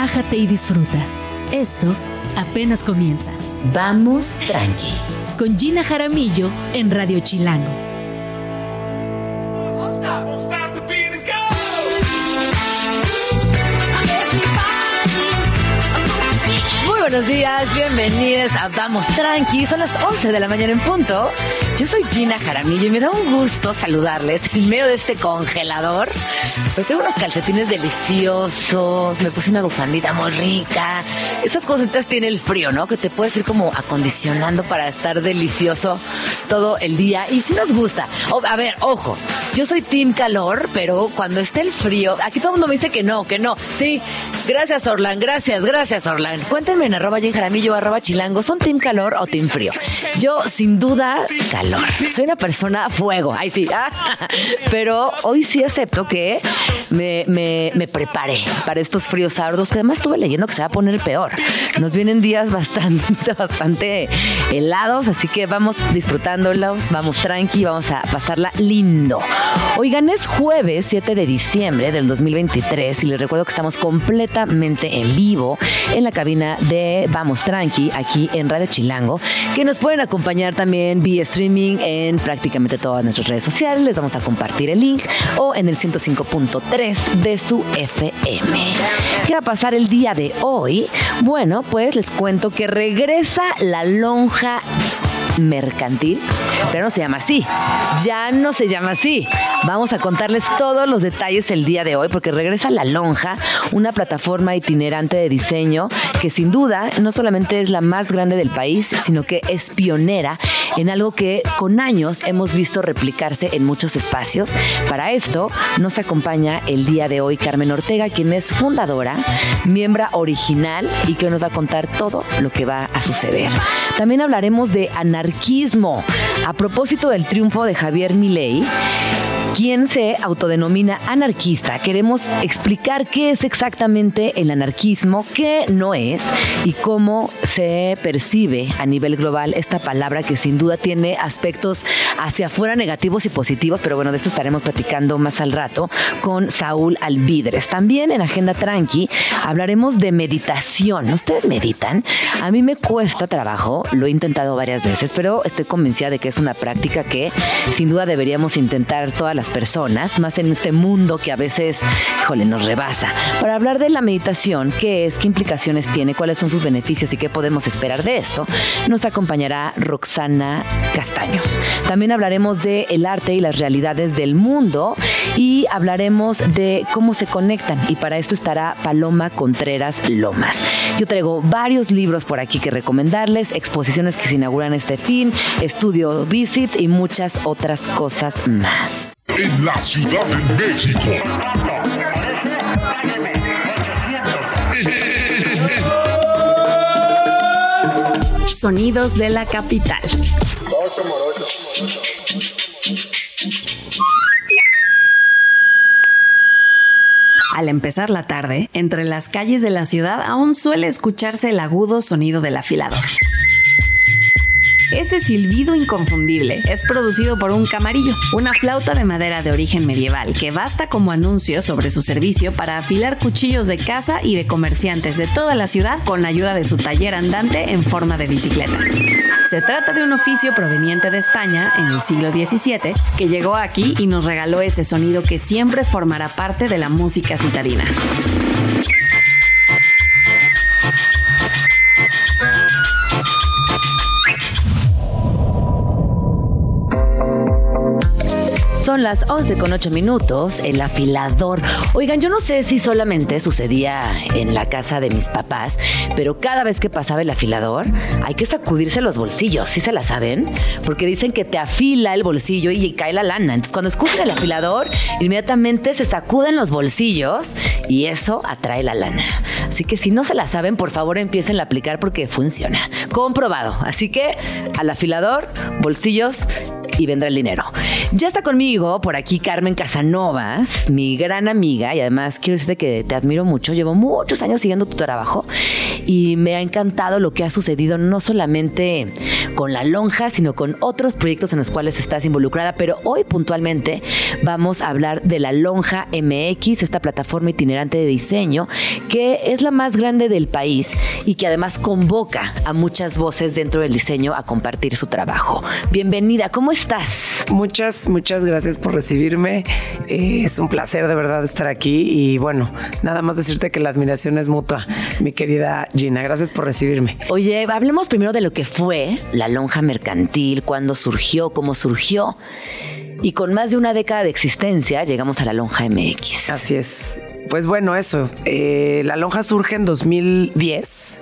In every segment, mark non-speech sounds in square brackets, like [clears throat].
relájate y disfruta. Esto apenas comienza. Vamos tranqui. Con Gina Jaramillo en Radio Chilango. Muy buenos días, bienvenidos a Vamos Tranqui. Son las 11 de la mañana en punto. Yo soy Gina Jaramillo y me da un gusto saludarles en medio de este congelador. Pero tengo unos calcetines deliciosos, me puse una bufandita muy rica. Esas cositas tiene el frío, ¿no? Que te puedes ir como acondicionando para estar delicioso todo el día. Y si nos gusta. a ver, ojo, yo soy team calor, pero cuando esté el frío, aquí todo el mundo me dice que no, que no. Sí, gracias Orlan, gracias, gracias Orlan. Cuéntenme en arroba Jaramillo, arroba chilango, ¿son team calor o team frío? Yo, sin duda, calor. Soy una persona fuego, ahí sí. [laughs] Pero hoy sí acepto que me, me, me preparé para estos fríos sardos, que además estuve leyendo que se va a poner peor. Nos vienen días bastante, [laughs] bastante helados, así que vamos disfrutándolos, vamos tranqui, vamos a pasarla lindo. Oigan, es jueves 7 de diciembre del 2023 y les recuerdo que estamos completamente en vivo en la cabina de Vamos Tranqui aquí en Radio Chilango, que nos pueden acompañar también vía streaming en prácticamente todas nuestras redes sociales. Les vamos a compartir el link o en el 105.3 de su FM. ¿Qué va a pasar el día de hoy? Bueno, pues les cuento que regresa la lonja mercantil, pero no se llama así. Ya no se llama así. Vamos a contarles todos los detalles el día de hoy porque regresa La Lonja, una plataforma itinerante de diseño que sin duda no solamente es la más grande del país, sino que es pionera en algo que con años hemos visto replicarse en muchos espacios. Para esto nos acompaña el día de hoy Carmen Ortega, quien es fundadora, miembro original y que nos va a contar todo lo que va a suceder. También hablaremos de anarquismo. A propósito del triunfo de Javier Milei, quien se autodenomina anarquista. Queremos explicar qué es exactamente el anarquismo, qué no es y cómo se percibe a nivel global esta palabra que sin duda tiene aspectos hacia afuera negativos y positivos, pero bueno, de eso estaremos platicando más al rato con Saúl Alvidres. También en Agenda Tranqui hablaremos de meditación. ¿Ustedes meditan? A mí me cuesta trabajo, lo he intentado varias veces, pero estoy convencida de que es una práctica que sin duda deberíamos intentar todas las personas, más en este mundo que a veces, híjole, nos rebasa. Para hablar de la meditación, qué es, qué implicaciones tiene, cuáles son sus beneficios y qué podemos esperar de esto, nos acompañará Roxana Castaños. También hablaremos de el arte y las realidades del mundo y hablaremos de cómo se conectan y para esto estará Paloma Contreras Lomas. Yo traigo varios libros por aquí que recomendarles, exposiciones que se inauguran este fin, estudio visits y muchas otras cosas más en la Ciudad de México. Sonidos de la capital. Al empezar la tarde, entre las calles de la ciudad aún suele escucharse el agudo sonido del afilador. Ese silbido inconfundible es producido por un camarillo, una flauta de madera de origen medieval que basta como anuncio sobre su servicio para afilar cuchillos de casa y de comerciantes de toda la ciudad con la ayuda de su taller andante en forma de bicicleta. Se trata de un oficio proveniente de España en el siglo XVII que llegó aquí y nos regaló ese sonido que siempre formará parte de la música citadina. Son las 11 con 8 minutos, el afilador. Oigan, yo no sé si solamente sucedía en la casa de mis papás, pero cada vez que pasaba el afilador, hay que sacudirse los bolsillos, ¿sí se la saben? Porque dicen que te afila el bolsillo y cae la lana. Entonces, cuando escupen el afilador, inmediatamente se sacuden los bolsillos y eso atrae la lana. Así que si no se la saben, por favor empiecen a aplicar porque funciona. Comprobado. Así que al afilador, bolsillos y vendrá el dinero. Ya está conmigo por aquí Carmen Casanovas, mi gran amiga, y además quiero decirte que te admiro mucho. Llevo muchos años siguiendo tu trabajo y me ha encantado lo que ha sucedido, no solamente con la lonja, sino con otros proyectos en los cuales estás involucrada. Pero hoy puntualmente vamos a hablar de la Lonja MX, esta plataforma itinerante de diseño que es la más grande del país y que además convoca a muchas voces dentro del diseño a compartir su trabajo. Bienvenida, ¿cómo estás? Muchas, muchas gracias por recibirme. Eh, es un placer de verdad estar aquí y bueno, nada más decirte que la admiración es mutua, mi querida Gina. Gracias por recibirme. Oye, hablemos primero de lo que fue la lonja mercantil, cuándo surgió, cómo surgió. Y con más de una década de existencia llegamos a la Lonja MX. Así es. Pues bueno, eso. Eh, la lonja surge en 2010.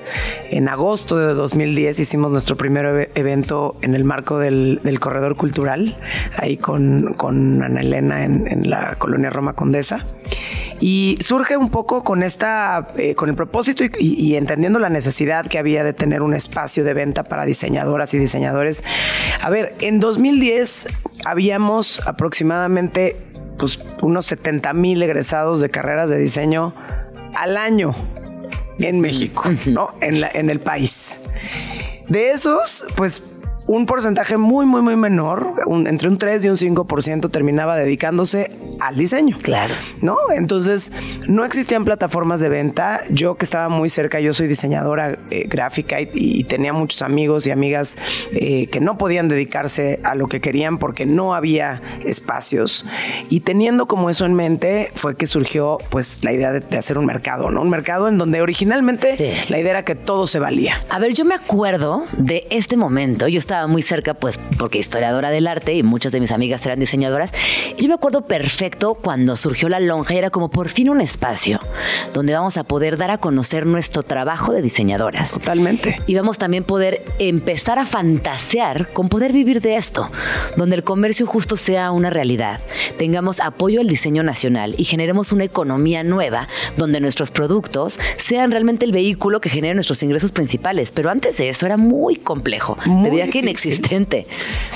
En agosto de 2010 hicimos nuestro primer evento en el marco del, Corredor Cultural, ahí con, Ana Elena en la colonia Roma Condesa. Y surge un poco con esta, eh, con el propósito y, entendiendo la necesidad que había de tener un espacio de venta para diseñadoras y diseñadores. A ver, en 2010 habíamos aproximadamente pues, unos 70 mil egresados de carreras de diseño al año en México, ¿no? En, la, en el país. De esos, pues un porcentaje muy, muy, muy menor, entre un 3 y un 5% terminaba dedicándose al diseño. Claro. ¿No? Entonces, no existían plataformas de venta. Yo que estaba muy cerca, yo soy diseñadora eh, gráfica y, tenía muchos amigos y amigas eh, que no podían dedicarse a lo que querían porque no había espacios. Y teniendo como eso en mente, fue que surgió pues la idea de, hacer un mercado, ¿no? Un mercado en donde originalmente la idea era que todo se valía. A ver, yo me acuerdo de este momento. Yo estaba muy cerca, pues porque historiadora del arte y muchas de mis amigas eran diseñadoras. yo me acuerdo perfecto cuando surgió la lonja y era como por fin un espacio donde vamos a poder dar a conocer nuestro trabajo de diseñadoras. Totalmente. Y vamos también poder empezar a fantasear con poder vivir de esto, donde el comercio justo sea una realidad, tengamos apoyo al diseño nacional y generemos una economía nueva donde nuestros productos sean realmente el vehículo que genere nuestros ingresos principales. Pero antes de eso era muy complejo. Muy que inexistente.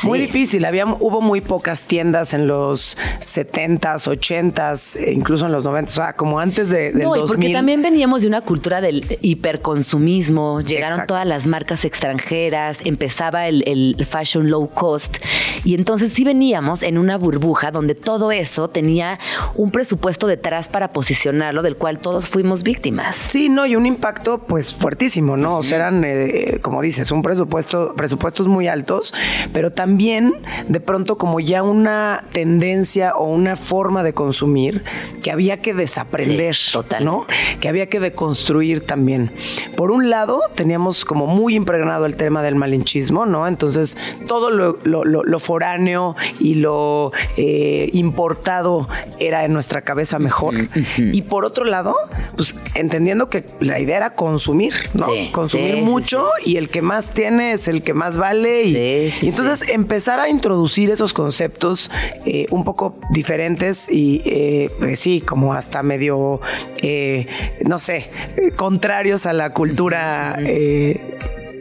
Muy difícil. Había, hubo muy pocas tiendas en los 70s, 80s, e incluso en los 90s, o sea, como antes de, del no, porque también veníamos de una cultura del hiperconsumismo, llegaron todas las marcas extranjeras, empezaba el, el fashion low cost, y entonces sí veníamos en una burbuja donde todo eso tenía un presupuesto detrás para posicionarlo, del cual todos fuimos víctimas. Sí, no, y un impacto pues fuertísimo, ¿no? O sea, eran, eh, como dices, un presupuesto, presupuestos muy altos, pero también de pronto como ya una tendencia o una forma de consumir que había que desaprender, ¿no? Que había que deconstruir también. Por un lado, teníamos como muy impregnado el tema del malinchismo, ¿no? Entonces, todo lo, foráneo y lo eh, importado era en nuestra cabeza mejor. Y por otro lado, pues entendiendo que la idea era consumir, ¿no? consumir mucho y el que más tiene es el que más vale y, entonces empezar a introducir esos conceptos eh, un poco diferentes y eh, pues sí, como hasta medio, eh, no sé, contrarios a la cultura.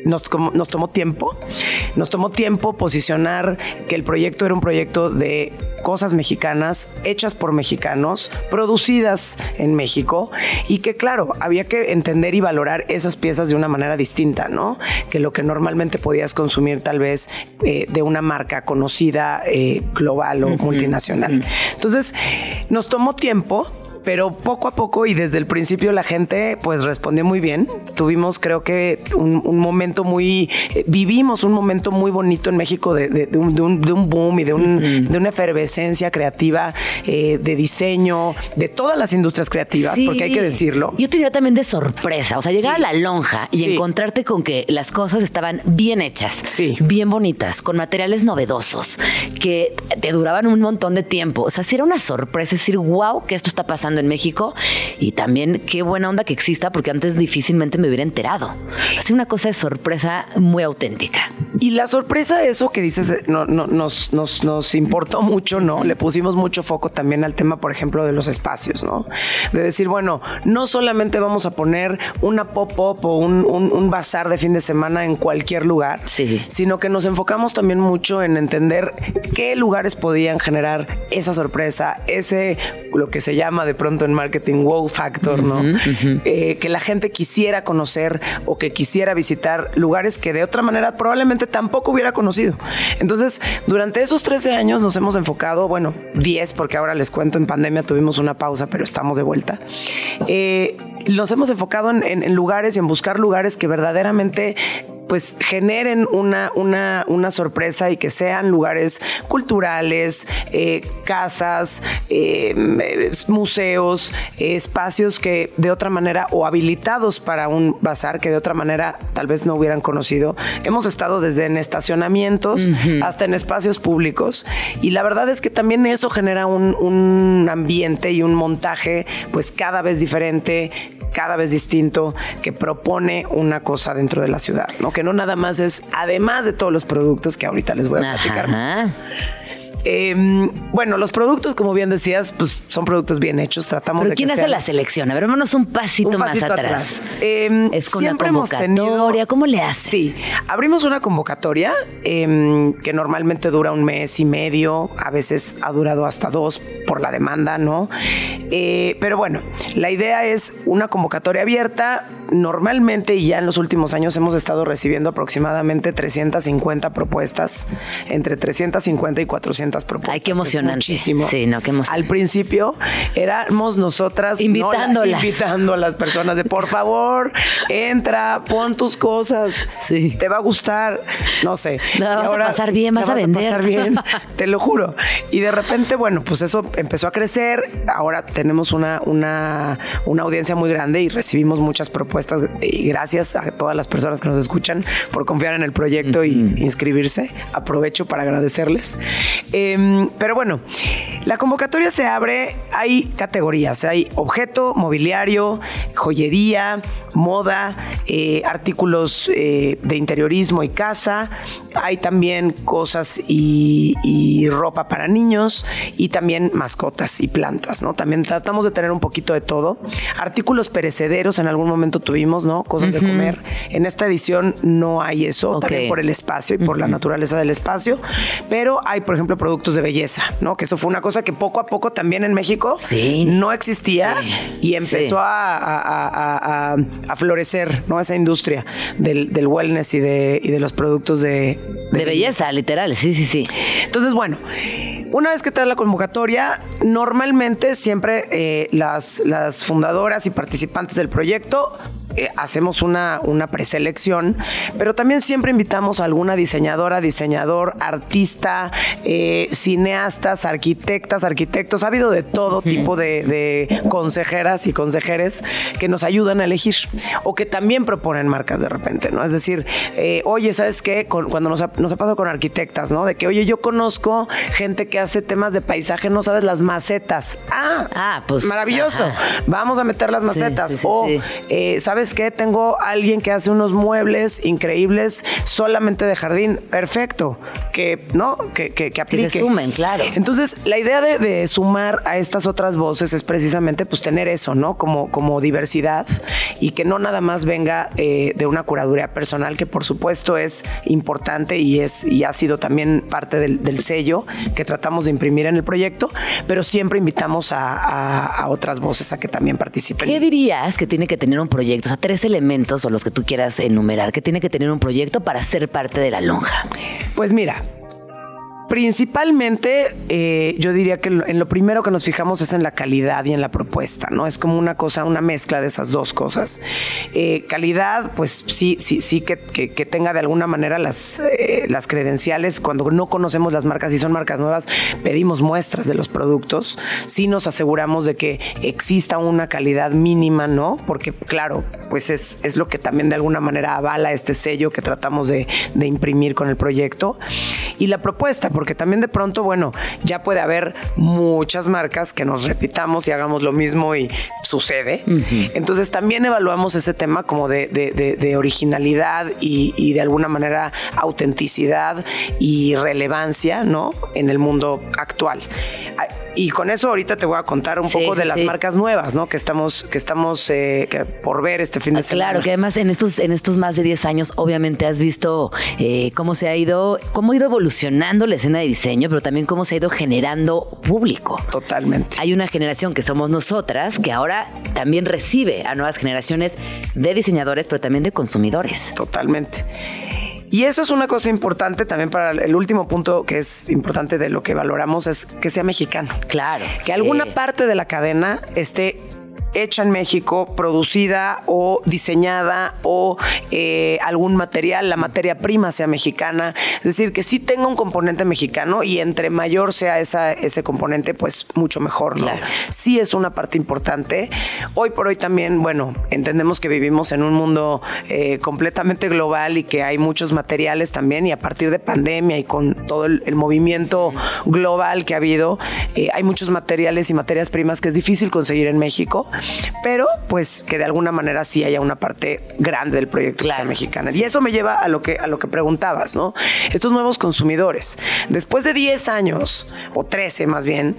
Nos, nos, tomó tiempo. Nos tomó tiempo posicionar que el proyecto era un proyecto de cosas mexicanas hechas por mexicanos, producidas en México y que claro, había que entender y valorar esas piezas de una manera distinta, ¿no? Que lo que normalmente podías consumir tal vez eh, de una marca conocida eh, global o multinacional. Entonces, nos tomó tiempo pero poco a poco y desde el principio la gente pues respondió muy bien. Tuvimos creo que un, momento muy, eh, vivimos un momento muy bonito en México de, un, boom y de, una efervescencia creativa, eh, de diseño, de todas las industrias creativas, porque hay que decirlo. Yo te diría también de sorpresa, o sea, llegar a la lonja y encontrarte con que las cosas estaban bien hechas, bien bonitas, con materiales novedosos, que te duraban un montón de tiempo. O sea, sí era una sorpresa decir, wow, que esto está pasando en México y también qué buena onda que exista porque antes difícilmente me hubiera enterado. Así una cosa de sorpresa muy auténtica. Y la sorpresa, eso que dices, eh, no, no, nos, nos, nos importó mucho, ¿no? Le pusimos mucho foco también al tema, por ejemplo, de los espacios, ¿no? De decir, bueno, no solamente vamos a poner una pop-up o un, un, un bazar de fin de semana en cualquier lugar, Sí. sino que nos enfocamos también mucho en entender qué lugares podían generar esa sorpresa, ese, lo que se llama de pronto en marketing, wow factor, ¿no? Eh, que la gente quisiera conocer o que quisiera visitar lugares que de otra manera probablemente tampoco hubiera conocido. Entonces, durante esos 13 años nos hemos enfocado, bueno, 10, porque ahora les cuento, en pandemia tuvimos una pausa, pero estamos de vuelta. Eh, nos hemos enfocado en, en- en lugares y en buscar lugares que verdaderamente pues generen una, una, una sorpresa y que sean lugares culturales, eh, casas, eh, museos, eh, espacios que de otra manera o habilitados para un bazar que de otra manera tal vez no hubieran conocido. Hemos estado desde en estacionamientos hasta en espacios públicos y la verdad es que también eso genera un, un ambiente y un montaje pues cada vez diferente, cada vez distinto, que propone una cosa dentro de la ciudad, ¿no? Que no nada más es, además de todos los productos que ahorita les voy a platicar más. Eh, bueno, los productos, como bien decías, pues son productos bien hechos. Tratamos Pero de ¿quién que hace sean la selección? A ver, vámonos un pasito, un pasito más atrás. Eh, Es con una siempre hemos convocatoria. tenido- ¿Cómo le hace? Sí, abrimos una convocatoria eh, que normalmente dura un mes y medio, a veces ha durado hasta dos por la demanda, ¿no? Eh, pero bueno, la idea es una convocatoria abierta. Normalmente, y ya en los últimos años, hemos estado recibiendo aproximadamente 350 propuestas, entre 350 y 400 propuestas. Ay, qué emocionante. muchísimo. Sí, no, qué emocionante. Al principio éramos nosotras ¿no? La- Invitándolas. invitando a las personas de por favor, entra, pon tus cosas. Sí. Te va a gustar. No sé. La vas a pasar bien, vas la a vender. pasar bien, [laughs] te lo juro. Y de repente, bueno, pues eso empezó a crecer. Ahora tenemos una, una, una audiencia muy grande y recibimos muchas propuestas. Y gracias a todas las personas que nos escuchan por confiar en el proyecto y inscribirse. Aprovecho para agradecerles. Em, pero bueno, la convocatoria se abre, hay categorías, hay objeto, mobiliario, joyería, moda, eh, artículos eh, de interiorismo y casa, hay también cosas y, y ropa para niños y también mascotas y plantas, ¿no? También tratamos de tener un poquito de todo. Artículos perecederos en algún momento tuvimos, ¿no? Cosas de comer. En esta edición no hay eso, también por el espacio y por la naturaleza del espacio, pero hay, por ejemplo, productos de belleza, ¿no? Que eso fue una cosa que poco a poco también en México Sí. no existía Sí. y empezó Sí. a, a- a- a- a florecer, ¿no? Esa industria del, del wellness y de, y de los productos de, De belleza, literal. Sí, sí, sí. entonces, bueno, una vez que te da la convocatoria, normalmente siempre eh, las, las fundadoras y participantes del proyecto eh, hacemos una, una preselección, pero también siempre invitamos a alguna diseñadora, diseñador, artista, eh, cineastas, arquitectas, arquitectos. Ha habido de todo tipo de, de consejeras y consejeres que nos ayudan a elegir o que también proponen marcas de repente, ¿no? Es decir, eh, oye, ¿sabes qué? Con- cuando nos ha, nos ha pasado con arquitectas, ¿no? De que, oye, yo conozco gente que hace temas de paisaje, no sabes las macetas. Ah, Ah, pues, Maravilloso. ajá. Vamos a meter las macetas. sí, sí, o, sí. ¿sabes qué? Tengo alguien que hace unos muebles increíbles solamente de jardín. Perfecto. Que, ¿no? Que, que, que aplique. sumen, claro. Entonces, la idea de, de sumar a estas otras voces es precisamente pues tener eso, ¿no? Como, como diversidad y que no nada más venga eh, de una curaduría personal, que por supuesto es importante y es y ha sido también parte del, del sello que tratamos de imprimir en el proyecto, pero siempre invitamos a, a- a otras voces a que también participen. ¿Qué dirías que tiene que tener un proyecto? Tres elementos o los que tú quieras enumerar que tiene que tener un proyecto para ser parte de la lonja. Pues mira, principalmente eh, yo diría que en lo primero que nos fijamos es en la calidad y en la propuesta, ¿no? Es como una cosa, una mezcla de esas dos cosas. Eh, calidad, pues sí, sí, sí que, que- que tenga de alguna manera las, eh, las credenciales. Cuando no conocemos las marcas y son marcas nuevas, pedimos muestras de los productos. Sí nos aseguramos de que exista una calidad mínima, ¿no? Porque claro, pues es, es lo que también de alguna manera avala este sello que tratamos de, de imprimir con el proyecto. Y la propuesta, porque también de pronto, bueno, ya puede haber muchas marcas que nos repitamos y hagamos lo mismo y sucede. Entonces también evaluamos ese tema como de, originalidad y, de alguna manera autenticidad y relevancia, ¿no? En el mundo actual. Y con eso ahorita te voy a contar un poco de las marcas nuevas, ¿no? Que estamos, que estamos eh, por ver este fin de ah, semana. Claro, que además en estos, en estos más de 10 años, obviamente has visto eh, cómo se ha ido, cómo ha ido evolucionando la escena de diseño, pero también cómo se ha ido generando público. Totalmente. Hay una generación que somos nosotras que ahora también recibe a nuevas generaciones de diseñadores, pero también de consumidores. Totalmente. Y eso es una cosa importante también para el último punto que es importante de lo que valoramos es que sea mexicano. Claro. Que alguna parte de la cadena esté hecha en México, producida o diseñada o eh, algún material, la materia prima sea mexicana. Es decir, que sí tenga un componente mexicano y entre mayor sea esa, ese componente, pues mucho mejor, ¿no? Sí es una parte importante. Hoy por hoy también, bueno, entendemos que vivimos en un mundo eh, completamente global y que hay muchos materiales también y a partir de pandemia y con todo el, movimiento global que ha habido, eh, hay muchos materiales y materias primas que es difícil conseguir en México pero pues que de alguna manera sí haya una parte grande del proyecto que sea mexicana. Y eso me lleva a lo que a lo que preguntabas, ¿no? Estos nuevos consumidores, después de 10 años o 13 más bien,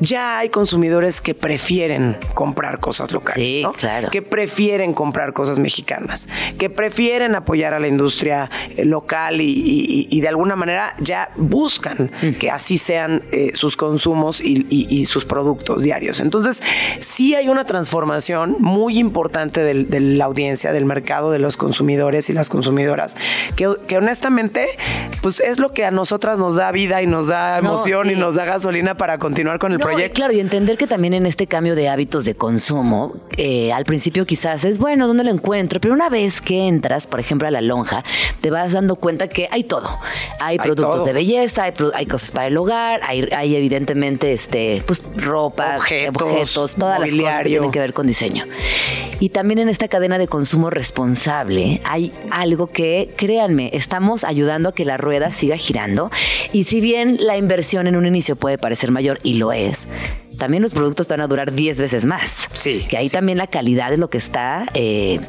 ya hay consumidores que prefieren comprar cosas locales, ¿no? claro. que prefieren comprar cosas mexicanas, que prefieren apoyar a la industria eh, local y, de alguna manera ya buscan mm. que así sean eh, sus consumos y, sus productos diarios. Entonces, sí hay una transformación muy importante de la audiencia, del mercado, de los consumidores y las consumidoras, que, honestamente, pues es lo que a nosotras nos da vida y nos da emoción y nos da gasolina para continuar con el Claro, y entender que también en este cambio de hábitos de consumo, eh, al principio quizás es bueno, ¿dónde lo encuentro? Pero una vez que entras, por ejemplo, a la lonja, te vas dando cuenta que hay todo. Hay, productos de belleza, hay, cosas para el hogar, hay, evidentemente este, pues, ropa, objetos, todas las cosas que tienen que ver con diseño. Y también en esta cadena de consumo responsable hay algo que, créanme, estamos ayudando a que la rueda siga girando. Y si bien la inversión en un inicio puede parecer mayor, y lo es, también los productos van a durar 10 veces más. Sí. Que ahí también la calidad de lo que está eh,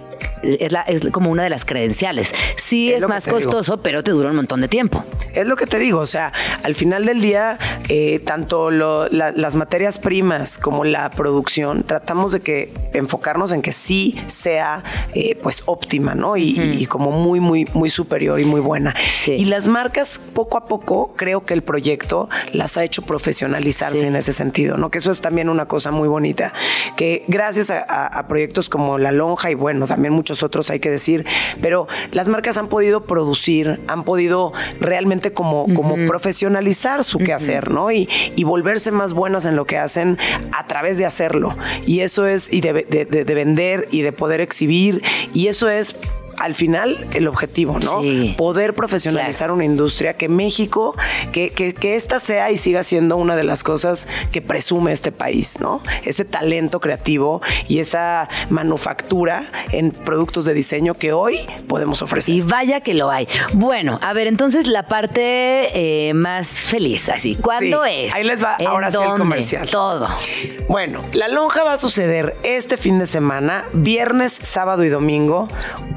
es, la, es como una de las credenciales. Sí es, más costoso, pero te dura un montón de tiempo. Es lo que te digo, o sea, al final del día, eh, tanto las materias primas como la producción, tratamos de que enfocarnos en que sí sea eh, pues óptima, ¿no? Y, como muy, muy, muy superior y muy buena. Y las marcas, poco a poco, creo que el proyecto las ha hecho profesionalizarse en ese sentido, ¿no? Que eso es también una cosa muy bonita, que gracias a, a proyectos como La Lonja y bueno, también muchos otros hay que decir, pero las marcas han podido producir, han podido realmente como, como profesionalizar su quehacer, ¿no? Y, y, volverse más buenas en lo que hacen a través de hacerlo. Y eso es, y de, de vender y de poder exhibir, y eso es al final el objetivo, ¿no? Poder profesionalizar una industria que México, que, que, que, esta sea y siga siendo una de las cosas que presume este país, ¿no? Ese talento creativo y esa manufactura en productos de diseño que hoy podemos ofrecer. Y vaya que lo hay. Bueno, a ver, entonces la parte eh, más feliz, así. ¿Cuándo es? Ahí les va ahora sí el comercial. Todo. Bueno, la lonja va a suceder este fin de semana, viernes, sábado y domingo,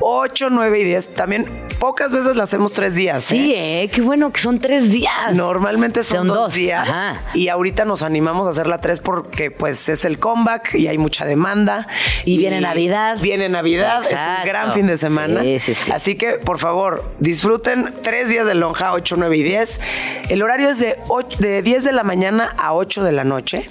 8, 9 y 10. También pocas veces la hacemos tres días. Sí, ¿eh? qué bueno que son tres días. Normalmente son, dos, días. Y ahorita nos animamos a hacerla tres porque pues es el comeback y hay mucha demanda. Y, viene Navidad. Viene Navidad, es un gran fin de semana. Sí, sí, sí. Así que por favor, disfruten tres días de lonja, 8, 9 y 10. El horario es de, de 10 de la mañana a 8 de la noche.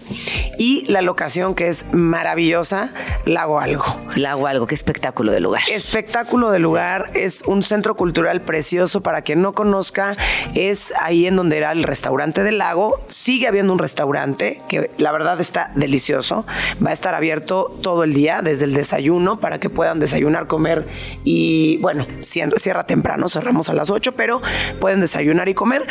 Y la locación que es maravillosa, Lago Algo. Lago Algo, qué espectáculo de lugar. Espectáculo de lugar, es un centro cultural precioso. Para quien no conozca, es ahí en donde era el restaurante del lago. Sigue habiendo un restaurante que la verdad está delicioso. Va a estar abierto todo el día, desde el desayuno, para que puedan desayunar, comer y, bueno, cierra temprano, cerramos a las 8, pero pueden desayunar y comer.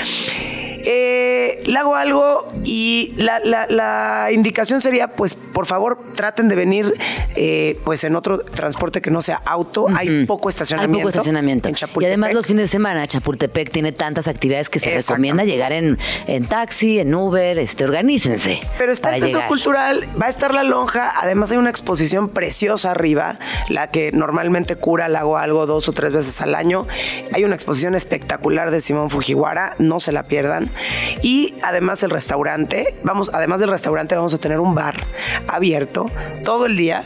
Eh, le hago algo y la, la, indicación sería, pues, por favor, traten de venir eh, pues en otro transporte que no sea auto. Hay poco estacionamiento. Hay poco estacionamiento. En y además los fines de semana, Chapultepec tiene tantas actividades que se recomienda llegar en, en taxi, en Uber, este, organícense. Pero está el centro cultural, va a estar la lonja, además hay una exposición preciosa arriba, la que normalmente cura, la hago algo dos o tres veces al año. Hay una exposición espectacular de Simón Fujiwara, no se la pierdan. Y además el restaurante, vamos, además del restaurante vamos a tener un bar abierto todo el día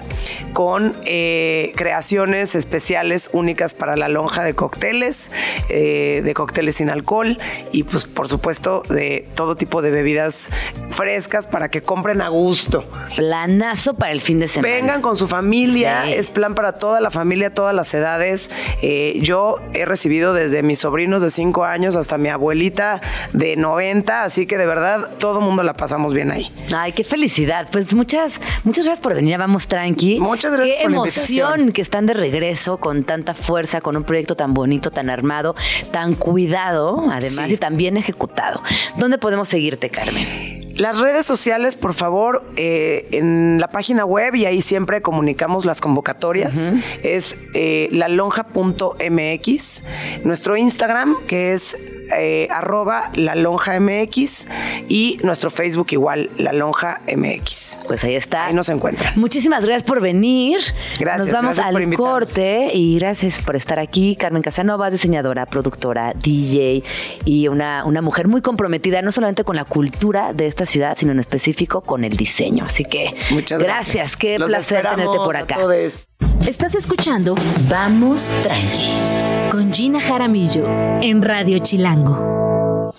con eh, creaciones especiales únicas para la lonja de cócteles, eh, de cócteles sin alcohol y pues por supuesto de todo tipo de bebidas frescas para que compren a gusto. Planazo para el fin de semana. Vengan con su familia, es plan para toda la familia, todas las edades. Eh, yo he recibido desde mis sobrinos de 5 años hasta mi abuelita de 90, así que de verdad todo mundo la pasamos bien ahí. Ay, qué felicidad. Pues muchas, muchas gracias por venir, vamos tranqui. Muchas gracias. Qué emoción que están de regreso con tanta fuerza, con un proyecto tan bonito, tan armado, tan cuidado, además, y tan bien ejecutado. ¿Dónde podemos seguirte, Carmen? Las redes sociales, por favor, eh, en la página web y ahí siempre comunicamos las convocatorias. Es eh, lalonja.mx. Nuestro Instagram, que es eh, arroba la lonja MX y nuestro Facebook igual, la lonja MX. Pues ahí está. Ahí nos encuentran. Muchísimas gracias por venir. Gracias. Nos vamos al corte y gracias por estar aquí. Carmen Casanova, diseñadora, productora, DJ y una, una mujer muy comprometida no solamente con la cultura de esta ciudad, sino en específico con el diseño. Así que muchas gracias. Qué placer tenerte por acá. Estás escuchando Vamos Tranqui con Gina Jaramillo en Radio Chilango.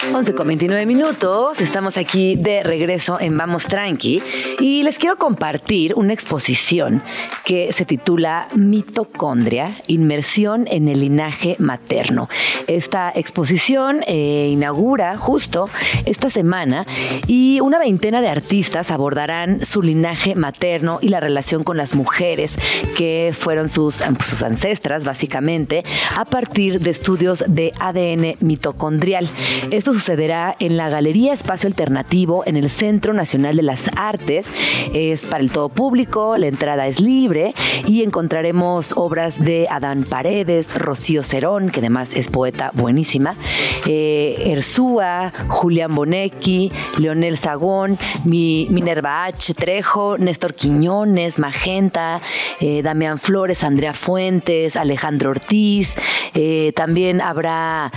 11 con 29 minutos, estamos aquí de regreso en Vamos Tranqui y les quiero compartir una exposición que se titula Mitocondria, inmersión en el linaje materno. Esta exposición eh, inaugura justo esta semana y una veintena de artistas abordarán su linaje materno y la relación con las mujeres que fueron sus, sus ancestras básicamente a partir de estudios de ADN mitocondrial. Sucederá en la Galería Espacio Alternativo en el Centro Nacional de las Artes. Es para el todo público, la entrada es libre y encontraremos obras de Adán Paredes, Rocío Cerón, que además es poeta buenísima, eh, Erzúa, Julián Bonecchi, Leonel Sagón, Minerva H. Trejo, Néstor Quiñones, Magenta, eh, Damián Flores, Andrea Fuentes, Alejandro Ortiz. Eh, también habrá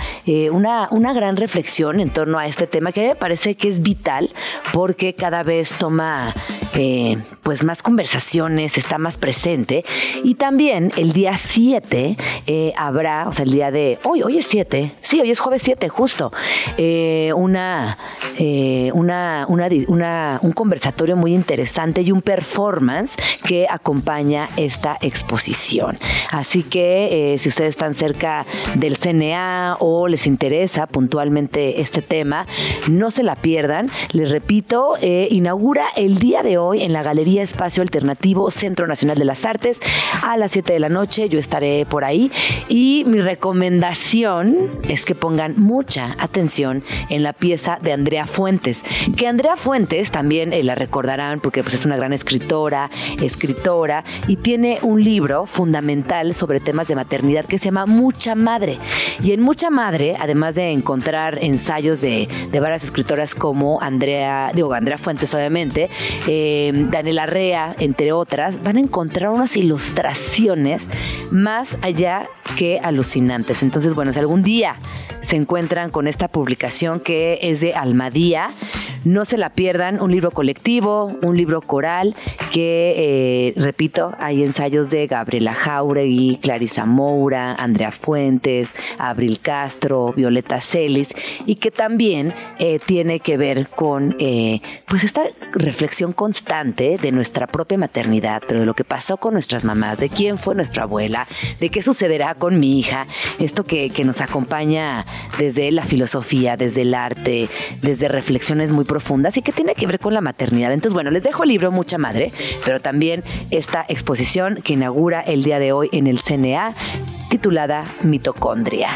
una, una gran reflexión en torno a este tema que me parece que es vital porque cada vez toma eh, pues más conversaciones, está más presente. Y también el día 7 eh, habrá, o sea, el día de hoy, hoy es 7, sí, hoy es jueves 7, justo, eh, una, una, una, un conversatorio muy interesante y un performance que acompaña esta exposición. Así que si ustedes están cerca del CNA o les interesa puntualmente este tema, no se la pierdan. Les repito, inaugura el día de hoy en la Galería Espacio Alternativo Centro Nacional de las Artes a las 7 de la noche. Yo estaré por ahí y mi recomendación es que pongan mucha atención en la pieza de Andrea Fuentes, que Andrea Fuentes también eh, la recordarán porque pues, es una gran escritora, escritora y tiene un libro fundamental sobre temas de maternidad que se llama Mucha Madre. Y en Mucha Madre, además de encontrar ensayos de, varias escritoras como Andrea, digo, Andrea Fuentes obviamente, eh, Daniela Entre otras, van a encontrar unas ilustraciones más allá que alucinantes. Entonces, bueno, si algún día se encuentran con esta publicación que es de Almadía, no se la pierdan, un libro colectivo, un libro coral, que, eh, repito, hay ensayos de Gabriela Jauregui, Clarisa Moura, Andrea Fuentes, Abril Castro, Violeta Celis, y que también eh, tiene que ver con eh, pues esta reflexión constante de nuestra propia maternidad, pero de lo que pasó con nuestras mamás, de quién fue nuestra abuela, de qué sucederá con mi hija, esto que, que nos acompaña desde la filosofía, desde el arte, desde reflexiones muy profundas y que tiene que ver con la maternidad. Entonces, bueno, les dejo el libro Mucha Madre, pero también esta exposición que inaugura el día de hoy en el CNA titulada Mitocondria.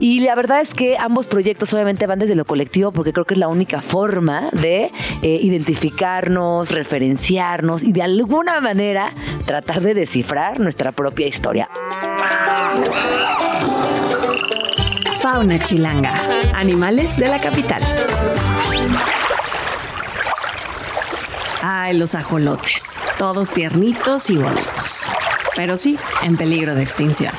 Y la verdad es que ambos proyectos obviamente van desde lo colectivo porque creo que es la única forma de eh, identificarnos, referenciarnos y de alguna manera tratar de descifrar nuestra propia historia. Fauna chilanga. Animales de la capital. Ay, los ajolotes. Todos tiernitos y bonitos. Pero sí, en peligro de extinción.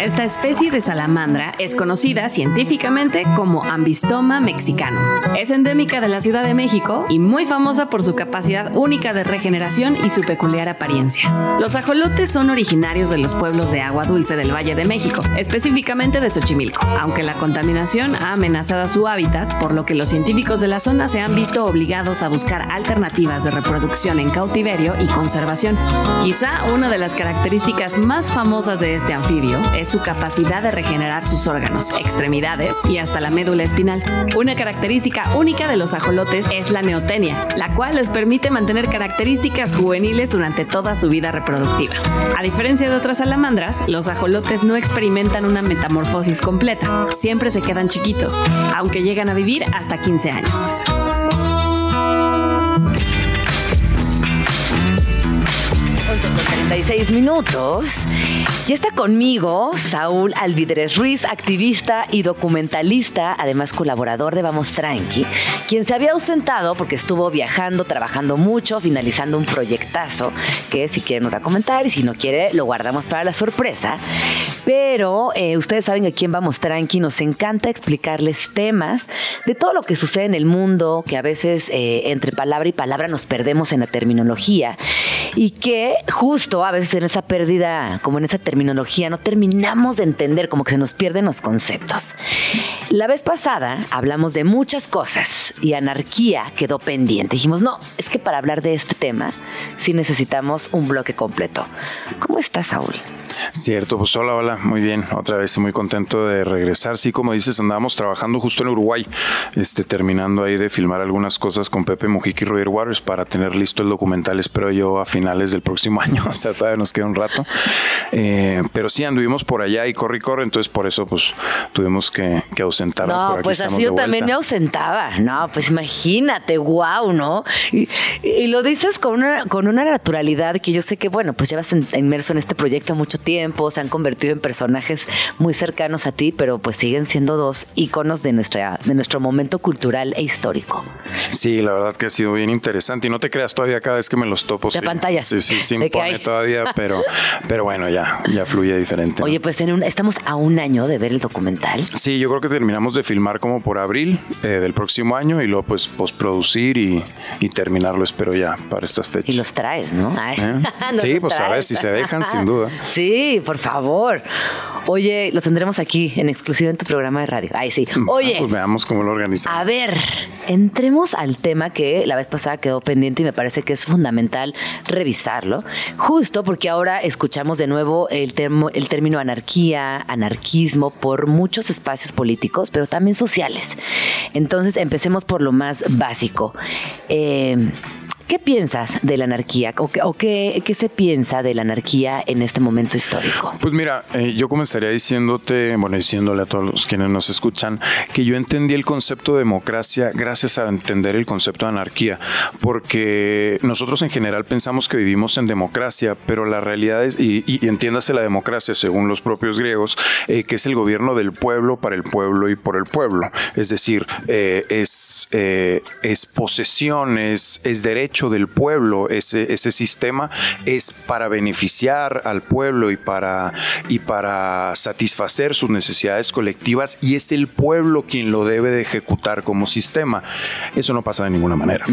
Esta especie de salamandra es conocida científicamente como Ambistoma mexicano. Es endémica de la Ciudad de México y muy famosa por su capacidad única de regeneración y su peculiar apariencia. Los ajolotes son originarios de los pueblos de agua dulce del Valle de México, específicamente de Xochimilco, aunque la contaminación ha amenazado su hábitat, por lo que los científicos de la zona se han visto obligados a buscar alternativas de reproducción en cautiverio y conservación. Quizá una de las características más famosas de este anfibio es su capacidad de regenerar sus órganos, extremidades y hasta la médula espinal. Una característica única de los ajolotes es la neotenia, la cual les permite mantener características juveniles durante toda su vida reproductiva. A diferencia de otras salamandras, los ajolotes no experimentan una metamorfosis completa, siempre se quedan chiquitos, aunque llegan a vivir hasta 15 años. 36 minutos. Y está conmigo Saúl Alvidres Ruiz, activista y documentalista, además colaborador de Vamos Tranqui, quien se había ausentado porque estuvo viajando, trabajando mucho, finalizando un proyectazo que si quiere nos va a comentar y si no quiere lo guardamos para la sorpresa. Pero eh, ustedes saben que aquí en Vamos Tranqui nos encanta explicarles temas de todo lo que sucede en el mundo, que a veces eh, entre palabra y palabra nos perdemos en la terminología y que justo a veces en esa pérdida, como en esa terminología, no terminamos de entender, como que se nos pierden los conceptos. La vez pasada hablamos de muchas cosas y anarquía quedó pendiente. Dijimos, no, es que para hablar de este tema sí necesitamos un bloque completo. ¿Cómo estás, Saúl? Cierto, pues hola, hola, muy bien, otra vez muy contento de regresar. Sí, como dices, andábamos trabajando justo en Uruguay, este, terminando ahí de filmar algunas cosas con Pepe Mujica y Roger Waters para tener listo el documental, espero yo, a finales del próximo [laughs] año, o sea, todavía nos queda un rato. Eh, pero sí, anduvimos por allá y corre y corre, entonces por eso pues tuvimos que, que ausentarnos. No, pues así yo también me ausentaba, no, pues imagínate, wow, ¿no? Y, lo dices con una, con una naturalidad que yo sé que, bueno, pues llevas inmerso en este proyecto mucho tiempo, se han convertido en personajes muy cercanos a ti, pero pues siguen siendo dos íconos de, nuestra, de nuestro momento cultural e histórico. Sí, la verdad que ha sido bien interesante y no te creas todavía cada vez que me los topo. De pantalla. Sí, sí, sí, impone todavía, [laughs] pero, pero bueno, ya, ya fluye diferente. Oye, pues en un, estamos a un año de ver el documental. Sí, yo creo que terminamos de filmar como por abril eh, del próximo año y luego pues postproducir y, y terminarlo, espero ya para estas fechas. Y los traes, ¿no? [laughs] ¿Eh? sí, pues a ver si se dejan, sin duda. [laughs] Sí, por favor. Oye, los tendremos aquí en exclusiva en tu programa de radio. Ay, sí. Oye. Pues veamos cómo lo organizamos. A ver, entremos al tema que la vez pasada quedó pendiente y me parece que es fundamental revisarlo, justo porque ahora escuchamos de nuevo el, el término anarquía, anarquismo por muchos espacios políticos, pero también sociales. Entonces, empecemos por lo más básico. Eh, ¿Qué piensas de la anarquía o, qué, se piensa de la anarquía en este momento histórico? Pues mira, eh, yo comenzaría diciéndote, bueno, diciéndole a todos los quienes nos escuchan, que yo entendí el concepto de democracia gracias a entender el concepto de anarquía, porque nosotros en general pensamos que vivimos en democracia, pero la realidad es, y, entiéndase la democracia según los propios griegos, eh, que es el gobierno del pueblo para el pueblo y por el pueblo. Es decir, eh, es, es posesión, es, es derecho del pueblo, ese, ese sistema es para beneficiar al pueblo y para, y para satisfacer sus necesidades colectivas y es el pueblo quien lo debe de ejecutar como sistema. Eso no pasa de ninguna manera.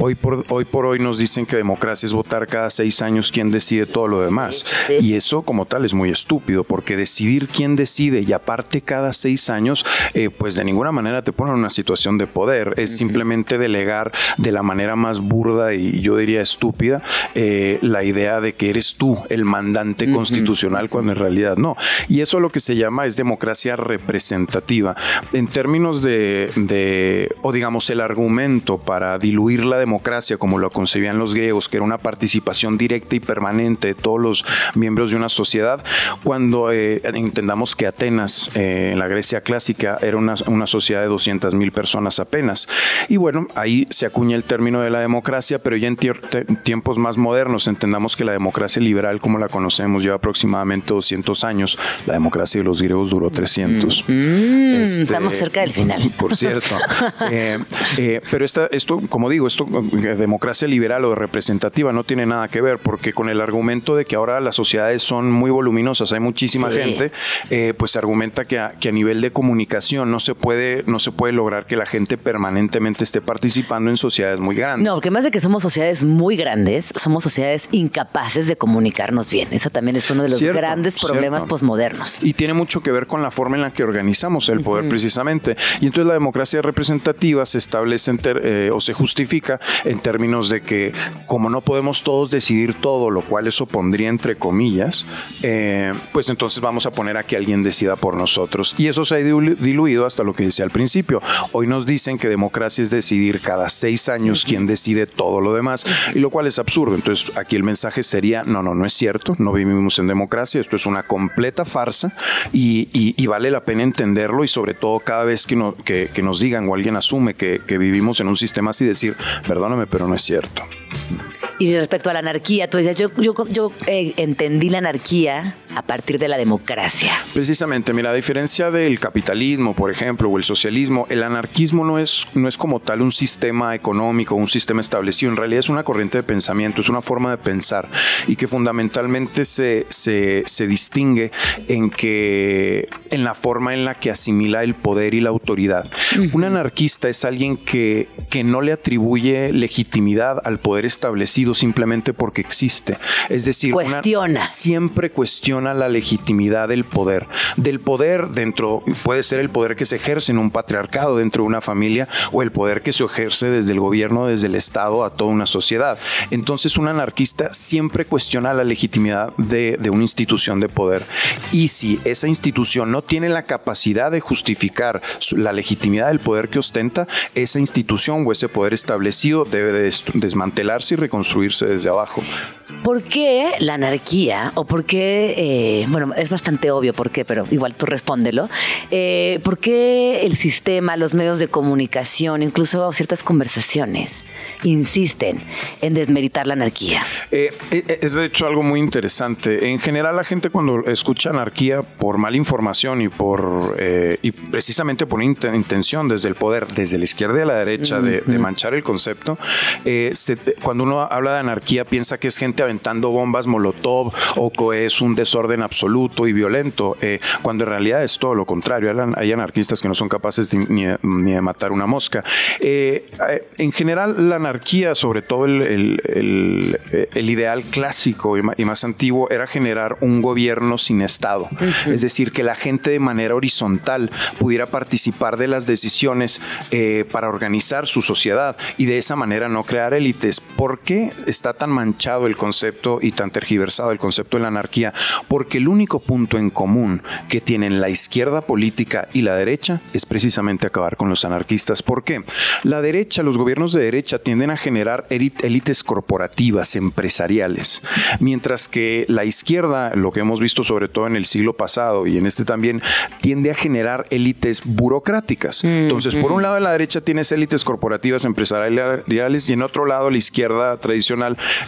hoy, por, hoy por hoy nos dicen que democracia es votar cada seis años quién decide todo lo demás. Y eso como tal es muy estúpido porque decidir quién decide y aparte cada seis años, eh, pues de ninguna manera te pone en una situación de poder. Es simplemente delegar de la manera más burda y yo diría estúpida eh, la idea de que eres tú el mandante constitucional cuando en realidad no. Y eso lo que se llama es democracia representativa. En términos de, de o digamos, el argumento para diluir la democracia como lo concebían los griegos, que era una participación directa y permanente de todos los miembros de una sociedad, cuando eh, entendamos que Atenas, eh, en la Grecia clásica, era una, una sociedad de 200 mil personas apenas. Y bueno, ahí se acuña el término de la democracia, pero ya en tiempos más modernos entendamos que la democracia liberal, como la conocemos, lleva aproximadamente 200 años. La democracia de los griegos duró 300. Mm, mm, este, estamos cerca del final. [laughs] Por cierto. Eh, eh, pero esta, esto, como digo, esto, eh, democracia liberal o representativa no tiene nada que ver, porque con el argumento de que ahora las sociedades son muy voluminosas, hay muchísima gente, pues se argumenta que a, que a nivel de comunicación no se puede, no se puede lograr que la gente permanentemente esté participando en sociedades muy grandes. No, porque más de que somos sociedades muy grandes, somos sociedades incapaces de comunicarnos bien. Esa también es uno de los grandes problemas posmodernos. Y tiene mucho que ver con la forma en la que organizamos el poder precisamente. Y entonces la democracia representativa se establece eh, o se justifica en términos de que como no podemos todos decidir todo, lo cual eso pondría entre comillas, eh, pues entonces vamos a poner a que alguien decida por nosotros. Y eso se ha diluido hasta lo que decía al principio. Hoy nos dicen que democracia es decidir cada seis años quién decide todo lo demás, y lo cual es absurdo. Entonces aquí el mensaje sería, no, no, no es cierto, no vivimos en democracia, esto es una completa farsa y, vale la pena entenderlo y sobre todo cada vez que, que, nos digan o alguien asume que, que vivimos en un sistema así, decir, perdóname, pero no es cierto. Y respecto a la anarquía, tú decías, yo, yo, yo eh, entendí la anarquía a partir de la democracia. Precisamente, mira, a diferencia del capitalismo, por ejemplo, o el socialismo, el anarquismo no es, no es como tal un sistema económico, un sistema establecido, en realidad es una corriente de pensamiento, es una forma de pensar y que fundamentalmente se, se, se distingue en que en la forma en la que asimila el poder y la autoridad. Un anarquista es alguien que, que no le atribuye legitimidad al poder establecido simplemente porque existe. Es decir, cuestiona. siempre cuestiona la legitimidad del poder. Del poder dentro, puede ser el poder que se ejerce en un patriarcado dentro de una familia o el poder que se ejerce desde el gobierno, desde el Estado a toda una sociedad. Entonces un anarquista siempre cuestiona la legitimidad de, de una institución de poder. Y si esa institución no tiene la capacidad de justificar la legitimidad del poder que ostenta, esa institución o ese poder establecido debe desmantelarse y reconstruirse desde abajo. ¿Por qué la anarquía? ¿O por qué, eh, bueno, es bastante obvio por qué, pero igual tú respóndelo. Eh, ¿Por qué el sistema, los medios de comunicación, incluso ciertas conversaciones, insisten en desmeritar la anarquía? Eh, es de hecho algo muy interesante. En general la gente cuando escucha anarquía por mala información y por y precisamente por intención desde el poder, desde la izquierda y a la derecha, de, manchar el concepto, cuando uno habla de anarquía piensa que es gente aventando bombas molotov o que es un desorden absoluto y violento, eh, cuando en realidad es todo lo contrario. Hay anarquistas que no son capaces ni, de matar una mosca. Eh, eh, en general, la anarquía, sobre todo el, ideal clásico y más antiguo, era generar un gobierno sin Estado. Es decir, que la gente de manera horizontal pudiera participar de las decisiones para organizar su sociedad y de esa manera no crear élites. ¿Por qué? Está tan manchado el concepto y tan tergiversado el concepto de la anarquía? Porque el único punto en común que tienen la izquierda política y la derecha es precisamente acabar con los anarquistas. ¿Por qué? La derecha, los gobiernos de derecha tienden a generar élites corporativas, empresariales, mientras que la izquierda, lo que hemos visto sobre todo en el siglo pasado y en este también, tiende a generar élites burocráticas. Entonces, por un lado, la derecha tienes élites corporativas, empresariales y en otro lado, la izquierda tradicional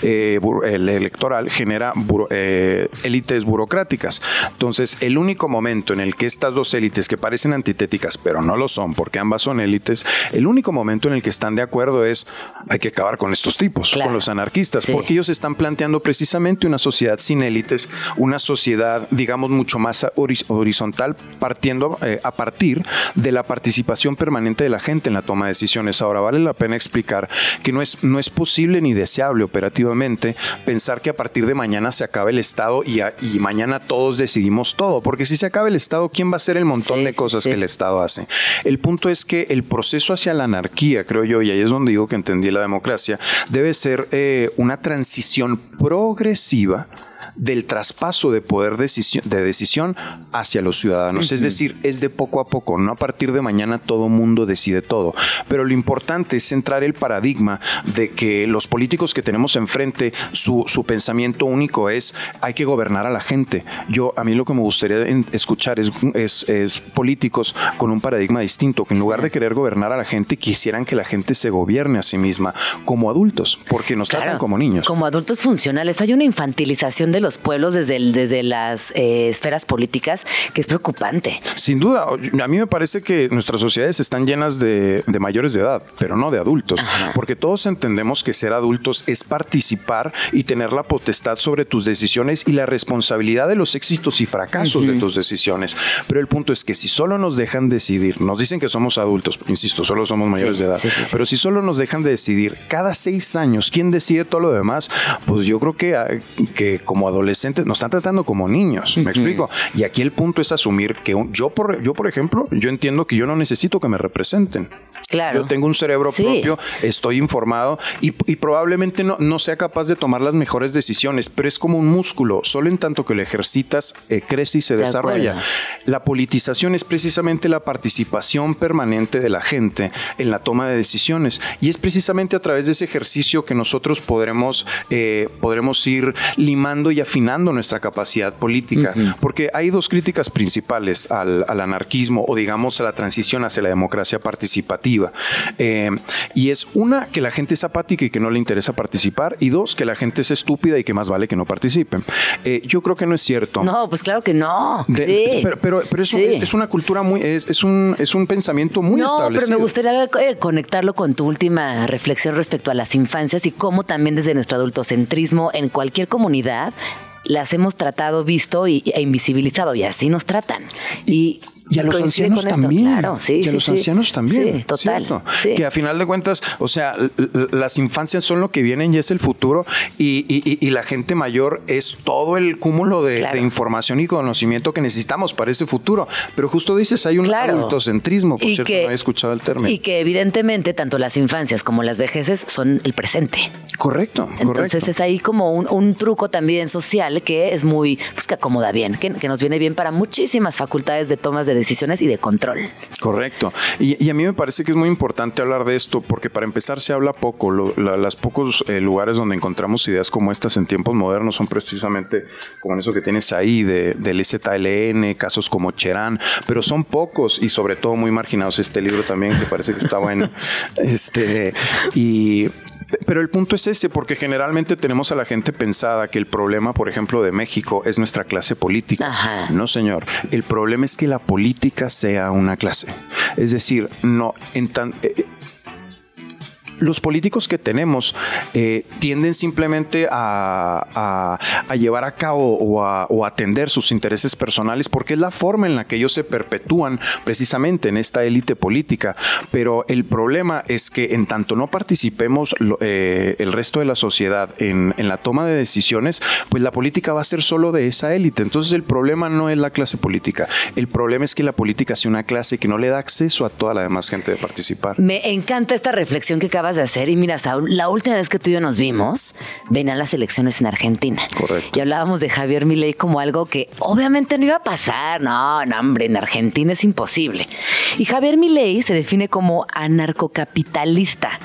eh, el electoral genera eh, élites burocráticas. Entonces, el único momento en el que estas dos élites, que parecen antitéticas, pero no lo son, porque ambas son élites, el único momento en el que están de acuerdo es hay que acabar con estos tipos, con los anarquistas, porque ellos están planteando precisamente una sociedad sin élites, una sociedad, digamos, mucho más horizontal, partiendo eh, a partir de la participación permanente de la gente en la toma de decisiones. Ahora, vale la pena explicar que no es, no es posible ni deseable operativamente pensar que a partir de mañana se acaba el Estado y, y mañana todos decidimos todo, porque si se acaba el Estado, ¿quién va a hacer el montón de cosas que el Estado hace? El punto es que el proceso hacia la anarquía, creo yo, y ahí es donde digo que entendí la democracia, debe ser eh, una transición progresiva del traspaso de poder de decisión hacia los ciudadanos. Es decir, es de poco a poco, no a partir de mañana todo mundo decide todo. Pero lo importante es centrar el paradigma de que los políticos que tenemos enfrente, su, su pensamiento único es hay que gobernar a la gente. Yo, a mí lo que me gustaría escuchar es, es, políticos con un paradigma distinto, que en lugar de querer gobernar a la gente, quisieran que la gente se gobierne a sí misma como adultos, porque nos tratan como niños. Como adultos funcionales. Hay una infantilización de los pueblos desde, desde las eh, esferas políticas que es preocupante. Sin duda, a mí me parece que nuestras sociedades están llenas de, mayores de edad, pero no de adultos, porque todos entendemos que ser adultos es participar y tener la potestad sobre tus decisiones y la responsabilidad de los éxitos y fracasos de tus decisiones. Pero el punto es que si solo nos dejan decidir, nos dicen que somos adultos, insisto, solo somos mayores de edad, pero si solo nos dejan de decidir cada seis años quién decide todo lo demás, pues yo creo que, ah, que como adolescentes nos están tratando como niños, me explico. Y aquí el punto es asumir que yo, por, yo, por ejemplo, yo entiendo que yo no necesito que me representen. Claro. Yo tengo un cerebro propio, estoy informado y, probablemente no, no, sea capaz de tomar las mejores decisiones, pero es como un músculo, solo en tanto que lo ejercitas, eh, crece y se desarrolla. La politización es precisamente la participación permanente de la gente en la toma de decisiones y es precisamente a través de ese ejercicio que nosotros podremos, eh, podremos ir limando y afinando nuestra capacidad política, porque hay dos críticas principales al, anarquismo o digamos a la transición hacia la democracia participativa. Eh, y es una, que la gente es apática y que no le interesa participar, y dos, que la gente es estúpida y que más vale que no participen. Eh, yo creo que no es cierto. No, pues claro que no. Pero, pero, es, una cultura muy, es, un, es un pensamiento muy no, establecido. Pero me gustaría eh, conectarlo con tu última reflexión respecto a las infancias y cómo también desde nuestro adultocentrismo en cualquier comunidad las hemos tratado, visto y, e invisibilizado y así nos tratan. Y y a los ancianos también. Claro, sí, y a los ancianos también. Sí, total. Que a final de cuentas, o sea, las infancias son lo que vienen y es el futuro. Y, y, la gente mayor es todo el cúmulo de, información y conocimiento que necesitamos para ese futuro. Pero justo dices, hay un adultocentrismo, por cierto, no he escuchado el término. Y que evidentemente tanto las infancias como las vejeces son el presente. Correcto. Entonces es ahí como un, truco también social que es muy, pues que acomoda bien, que, que nos viene bien para muchísimas facultades de tomas de decisiones y de control. Correcto. Y, a mí me parece que es muy importante hablar de esto porque para empezar se habla poco. las pocos eh, lugares donde encontramos ideas como estas en tiempos modernos son precisamente como eso que tienes ahí de, del ZLN, casos como Cherán, pero son pocos y sobre todo muy marginados. Este libro también que parece que está bueno. [laughs] este, y pero el punto es ese, porque generalmente tenemos a la gente pensada que el problema, por ejemplo, de México es nuestra clase política. No, señor. El problema es que la política sea una clase. Es decir, no en tan, eh, los políticos que tenemos eh, tienden simplemente a, llevar a cabo o atender sus intereses personales porque es la forma en la que ellos se perpetúan precisamente en esta élite política. Pero el problema es que en tanto no participemos eh, el resto de la sociedad en, la toma de decisiones, pues la política va a ser solo de esa élite. Entonces el problema no es la clase política, el problema es que la política sea una clase que no le da acceso a toda la demás gente de participar. Me encanta esta reflexión que acaba de hacer. Y mira, Saúl, la última vez que tú y yo nos vimos, venían las elecciones en Argentina. Correcto. Y hablábamos de Javier Milei como algo que obviamente no iba a pasar. No, no, hombre, en Argentina es imposible. Y Javier Milei se define como anarcocapitalista.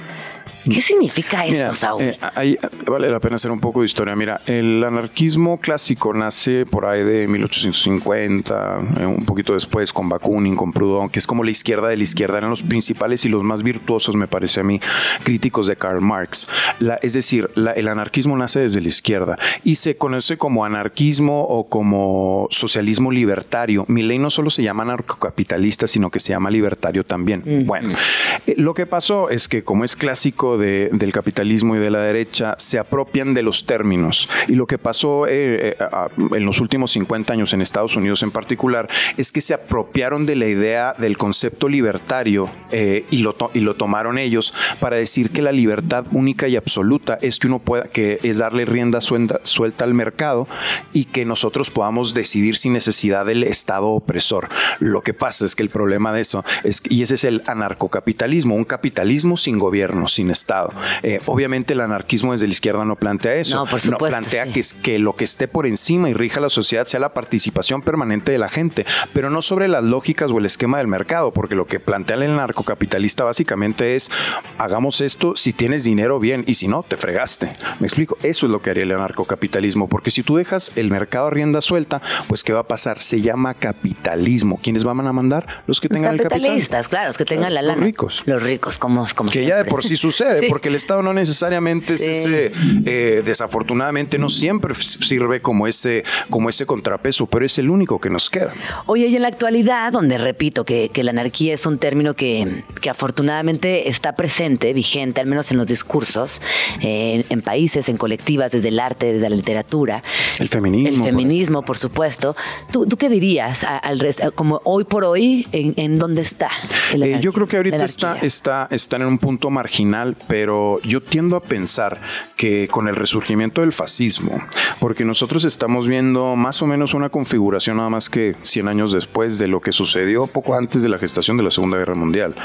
¿Qué significa esto, Saúl? Eh, ahí vale la pena hacer un poco de historia. Mira, el anarquismo clásico nace por ahí de 1850, eh, un poquito después con Bakunin, con Proudhon, que es como la izquierda de la izquierda, eran los principales y los más virtuosos, me parece a mí, críticos de Karl Marx. es decir, el anarquismo nace desde la izquierda y se conoce como anarquismo o como socialismo libertario. Mi ley no solo se llama anarcocapitalista, sino que se llama libertario también. Bueno, eh, lo que pasó es que como es clásico clásico del capitalismo y de la derecha se apropian de los términos. Y lo que pasó eh, eh, en los últimos 50 años en Estados Unidos en particular es que se apropiaron de la idea del concepto libertario eh, y, lo y lo tomaron ellos para decir que la libertad única y absoluta es que uno pueda, que es darle rienda suelta al mercado y que nosotros podamos decidir sin necesidad del Estado opresor. Lo que pasa es que el problema de eso es, y ese es el anarcocapitalismo, un capitalismo sin gobierno, sin Estado. Eh, obviamente el anarquismo desde la izquierda no plantea eso. No, por supuesto, plantea que, es, que lo que esté por encima y rija la sociedad sea la participación permanente de la gente, pero no sobre las lógicas o el esquema del mercado, porque lo que plantea el narcocapitalista básicamente es hagamos esto si tienes dinero bien y si no, te fregaste. Me explico, eso es lo que haría el anarcocapitalismo, porque si tú dejas el mercado a rienda suelta, pues ¿qué va a pasar? Se llama capitalismo. ¿Quiénes van a mandar? Los que tengan el capital. Capitalistas, claro, los que tengan la lana. Los ricos. Los ricos, como, como Que ya de por sí sucede, porque el Estado no necesariamente es ese, eh, desafortunadamente no siempre sirve como ese, como ese contrapeso, pero es el único que nos queda. Oye, y en la actualidad, donde repito que, que la anarquía es un término que, que, afortunadamente está presente, vigente, al menos en los discursos, eh, en países, en colectivas, desde el arte, desde la literatura. El feminismo. El feminismo, por, supuesto. ¿Tú, ¿Tú, qué dirías al resto, como hoy por hoy, en, en dónde está? Eh, yo creo que ahorita está, está, está en un punto marginal, pero yo tiendo a pensar que con el resurgimiento del fascismo, porque nosotros estamos viendo más o menos una configuración nada más que 100 años después de lo que sucedió poco antes de la gestación de la Segunda Guerra Mundial.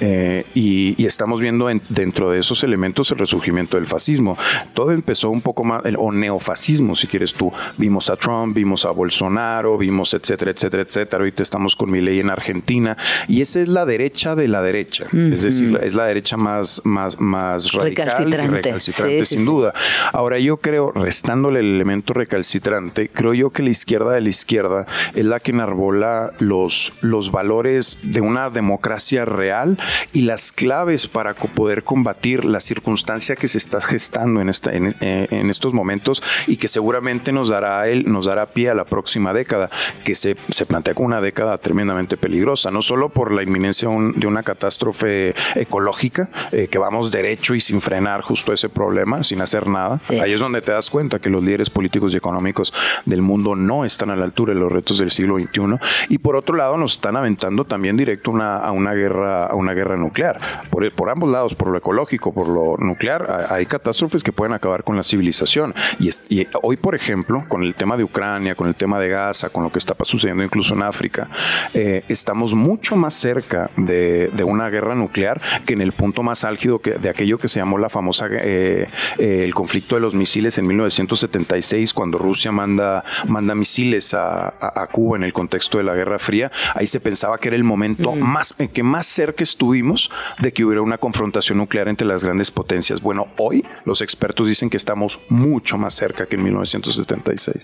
Eh, y, estamos viendo dentro de esos elementos el resurgimiento del fascismo. Todo empezó un poco más, o neofascismo, si quieres tú. Vimos a Trump, vimos a Bolsonaro, vimos etcétera, etcétera, etcétera. Ahorita estamos con mi ley en Argentina. Y esa es la derecha de la derecha. Es decir, es la derecha más, más, más radical recalcitrante, y recalcitrante sin duda. Ahora yo creo, restándole el elemento recalcitrante, creo yo que la izquierda de la izquierda es la que enarbola los, los valores de una democracia real y las claves para poder combatir la circunstancia que se está gestando en, esta, en, eh, estos momentos y que seguramente nos dará él, nos dará pie a la próxima década, que se, se plantea como una década tremendamente peligrosa, no solo por la inminencia de una catástrofe ecológica, eh, que vamos derecho y sin frenar justo ese problema, sin hacer nada. Ahí es donde te das cuenta que los líderes políticos y económicos del mundo no están a la altura de los retos del siglo XXI. Y por otro lado, nos están aventando también directo a una guerra, a una guerra nuclear. Por, por ambos lados, por lo ecológico, por lo nuclear, hay catástrofes que pueden acabar con la civilización. Y, hoy, por ejemplo, con el tema de Ucrania, con el tema de Gaza, con lo que está sucediendo incluso en África, eh, estamos mucho más cerca de, una guerra nuclear que en el punto más álgido que, de aquello que se llamó la famosa eh, eh, el conflicto de los misiles en 1976, cuando Rusia manda, manda misiles a, Cuba en el contexto de la Guerra Fría. Ahí se pensaba que era el momento más en que más cerca estuvimos de que hubiera una confrontación nuclear entre las grandes potencias. Bueno, hoy los expertos dicen que estamos mucho más cerca que en 1976.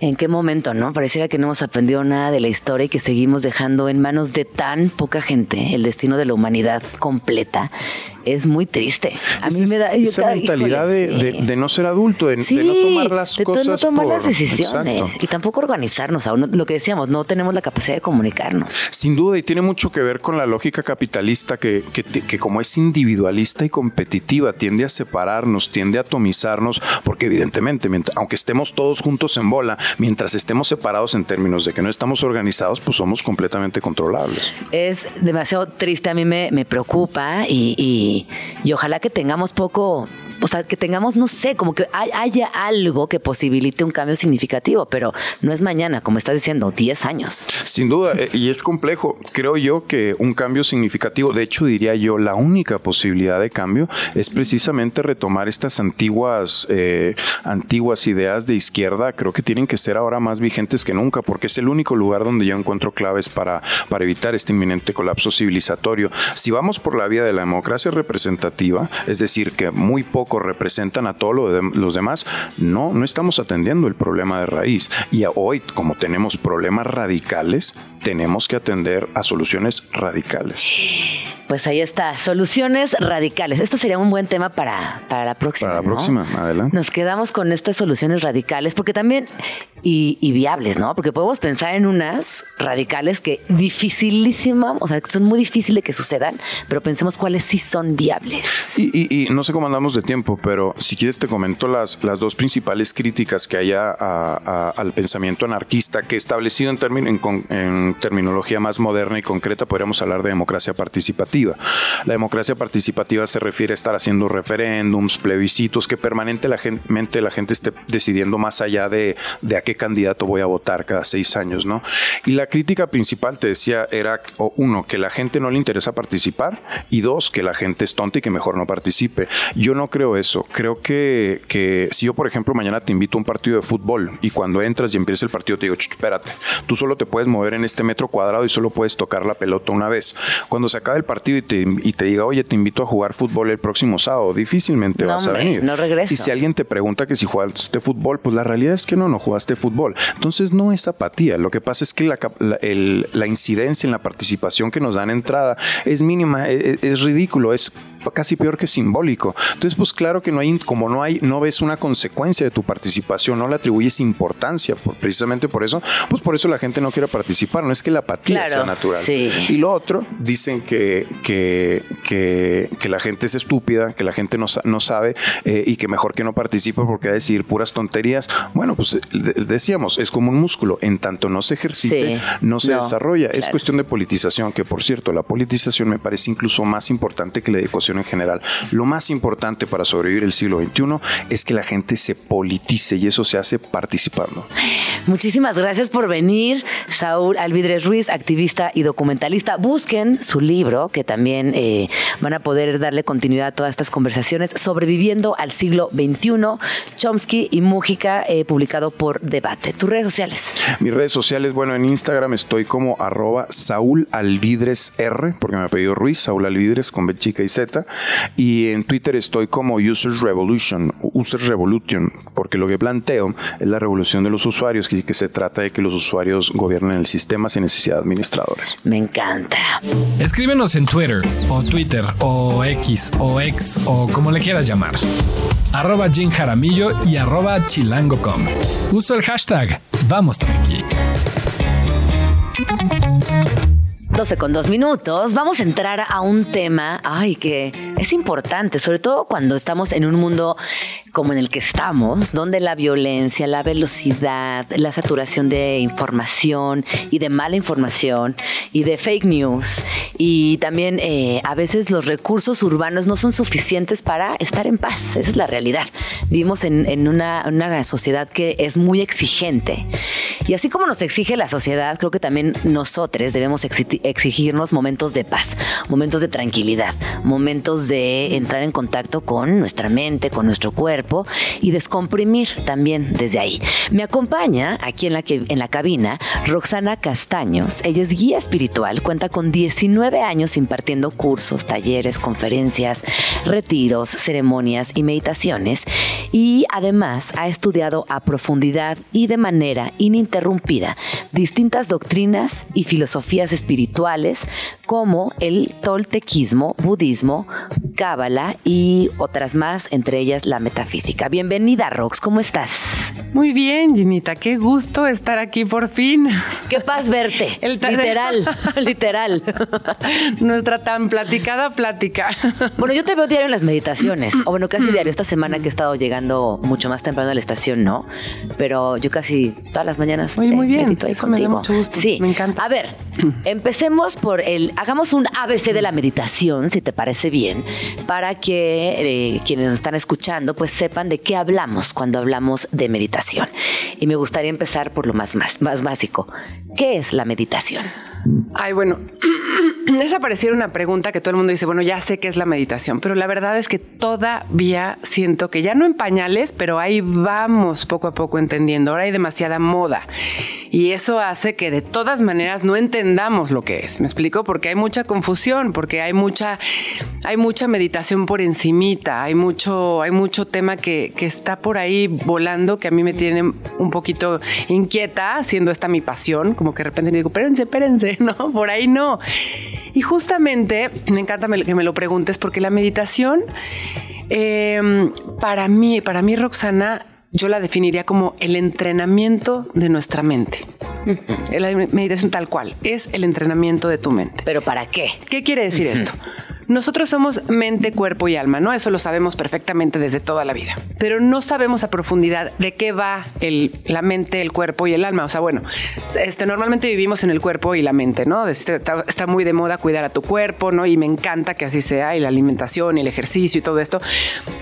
¿En qué momento, no? Pareciera que no hemos aprendido nada de la historia y que seguimos dejando en manos de tan poca gente el destino de la humanidad completa es muy triste. A mí me da esa mentalidad de, no ser adulto, de, no tomar las cosas, no tomar las decisiones y tampoco organizarnos. Aún lo que decíamos, no tenemos la capacidad de comunicarnos. Sin duda y tiene mucho que ver con la lógica capitalista que, que, como es individualista y competitiva tiende a separarnos, tiende a atomizarnos, porque evidentemente, aunque estemos todos juntos en bola, mientras estemos separados en términos de que no estamos organizados, pues somos completamente controlables. Es demasiado triste, a mí me, me preocupa y y, ojalá que tengamos poco, o sea, que tengamos, no sé, como que haya algo que posibilite un cambio significativo, pero no es mañana, como estás diciendo, 10 años. Sin duda, eh, y es complejo. Creo yo que un cambio significativo, de hecho diría yo, la única posibilidad de cambio es precisamente retomar estas antiguas, eh, antiguas ideas de izquierda. Creo que tienen que ser ahora más vigentes que nunca, porque es el único lugar donde yo encuentro claves para, para evitar este inminente colapso civilizatorio. Si vamos por la vía de la democracia representativa, es decir, que muy pocos representan a todos los demás, no, no estamos atendiendo el problema de raíz. Y hoy, como tenemos problemas radicales, tenemos que atender a soluciones radicales. Pues ahí está, soluciones radicales. Esto sería un buen tema para, para la próxima. Para la próxima, adelante. Nos quedamos con estas soluciones radicales, porque también, y, y, viables, ¿no? Porque podemos pensar en unas radicales que dificilísima, o sea, que son muy difíciles que sucedan, pero pensemos cuáles sí son viables. Y, y, y no sé cómo andamos de tiempo, pero si quieres te comento las, las dos principales críticas que hay a, a, al pensamiento anarquista que establecido en, en, en terminología más moderna y concreta podríamos hablar de democracia participativa. La democracia participativa se refiere a estar haciendo referéndums, plebiscitos, que permanentemente la gente, esté decidiendo más allá de, de a qué candidato voy a votar cada seis años, ¿no? Y la crítica principal, te decía, era, uno, que la gente no le interesa participar y dos, que la gente es tonta y que mejor no participe. Yo no creo eso. Creo que, que si yo, por ejemplo, mañana te invito a un partido de fútbol y cuando entras y empieza el partido te digo, espérate, tú solo te puedes mover en este metro cuadrado y solo puedes tocar la pelota una vez. Cuando se acabe el partido y te, y te diga, oye, te invito a jugar fútbol el próximo sábado, difícilmente no, vas hombre, a venir. No regreso. Y si alguien te pregunta que si jugaste fútbol, pues la realidad es que no, no jugaste fútbol. Entonces no es apatía. Lo que pasa es que la, la, el, la incidencia en la participación que nos dan entrada es mínima, es, es ridículo, es casi peor que simbólico. Entonces, pues claro que no hay, como no hay, no ves una consecuencia de tu participación, no le atribuyes importancia, por, precisamente por eso, pues por eso la gente no quiere participar, no es que la apatía Claro, sea natural. sí. Y lo otro, dicen que, que, que, que la gente es estúpida, que la gente no, no sabe eh, y que mejor que no participe porque va a decir puras tonterías. Bueno, pues eh, de- decíamos, es como un músculo, en tanto no se ejercite, Sí. no se No, desarrolla. Es cuestión de politización, que por cierto, la politización me parece incluso más importante que la educación en general. Lo más importante para sobrevivir el siglo XXI es que la gente se politice y eso se hace participando. Muchísimas gracias por venir, Saúl Alvidres Ruiz, activista y documentalista. Busquen su libro, que también eh, van a poder darle continuidad a todas estas conversaciones, Sobreviviendo al siglo XXI, Chomsky y Mújica, eh, publicado por Debate. Tus redes sociales. Mis redes sociales, bueno, en Instagram estoy como arroba Saúl R, porque me ha pedido Ruiz, Saúl Alvidres con B chica y Z. Y en Twitter estoy como Users Revolution, Users Revolution, porque lo que planteo es la revolución de los usuarios, que, que se trata de que los usuarios gobiernen el sistema sin necesidad de administradores. Me encanta. Escríbenos en Twitter o Twitter o X o X o como le quieras llamar. Arroba Jim Jaramillo y arroba chilango.com. Uso el hashtag Vamos Tranqui. 12 con dos minutos, vamos a entrar a un tema, que es importante, sobre todo cuando estamos en un mundo como en el que estamos, donde la violencia, la velocidad, la saturación de información y de mala información y de fake news y también eh, a veces los recursos urbanos no son suficientes para estar en paz, esa es la realidad. Vivimos en, una, una sociedad que es muy exigente y así como nos exige la sociedad, creo que también nosotros debemos exi- exigirnos momentos de paz, momentos de tranquilidad, momentos de entrar en contacto con nuestra mente, con nuestro cuerpo y descomprimir también desde ahí. Me acompaña aquí en la, que, en la cabina Roxana Castaños. Ella es guía espiritual, cuenta con 19 años impartiendo cursos, talleres, conferencias, retiros, ceremonias y meditaciones y además ha estudiado a profundidad y de manera ininterrumpida distintas doctrinas y filosofías espirituales como el toltequismo, budismo, cábala y otras más, entre ellas la metafísica. Bienvenida, Rox, ¿cómo estás? Muy bien, Ginita, qué gusto estar aquí por fin. Qué paz verte. [laughs] El literal, [laughs] literal. Nuestra tan platicada plática. Bueno, yo te veo diario en las meditaciones, o bueno, casi diario. Esta semana que he estado llegando mucho más temprano a la estación, ¿no? Pero yo casi todas las mañanas eh, muy bien. medito ahí Eso me da contigo. mucho gusto. Sí, Me encanta. A ver, empecemos por el, hagamos un ABC de la meditación, si te parece bien, para que eh, quienes nos están escuchando, pues sepan de qué hablamos cuando hablamos de meditación. Y me gustaría empezar por lo más, más, más básico. ¿Qué es la meditación? Ay, bueno, [clears throat] esa pareciera una pregunta que todo el mundo dice, bueno, ya sé qué es la meditación, pero la verdad es que todavía siento que ya no en pañales, pero ahí vamos poco a poco entendiendo. Ahora hay demasiada moda. Y eso hace que de todas maneras no entendamos lo que es. ¿Me explico? Porque hay mucha confusión, porque hay mucha, hay mucha meditación por encimita, hay mucho, hay mucho tema que, que está por ahí volando que a mí me tiene un poquito inquieta, siendo esta mi pasión, como que de repente digo, espérense, espérense, [laughs] no, por ahí no. Y justamente me encanta que me lo preguntes porque la meditación, eh, para mí, para mí, Roxana, yo la definiría como el entrenamiento de nuestra mente. La meditación tal cual, es el entrenamiento de tu mente. ¿Pero para qué? ¿Qué quiere decir esto? Nosotros somos mente, cuerpo y alma, ¿no? Eso lo sabemos perfectamente desde toda la vida. Pero no sabemos a profundidad de qué va la mente, el cuerpo y el alma. O sea, bueno, este, normalmente vivimos en el cuerpo y la mente, ¿no? Este, está, está, muy de moda cuidar a tu cuerpo, ¿no? Y me encanta que así sea, y la alimentación, y el ejercicio y todo esto,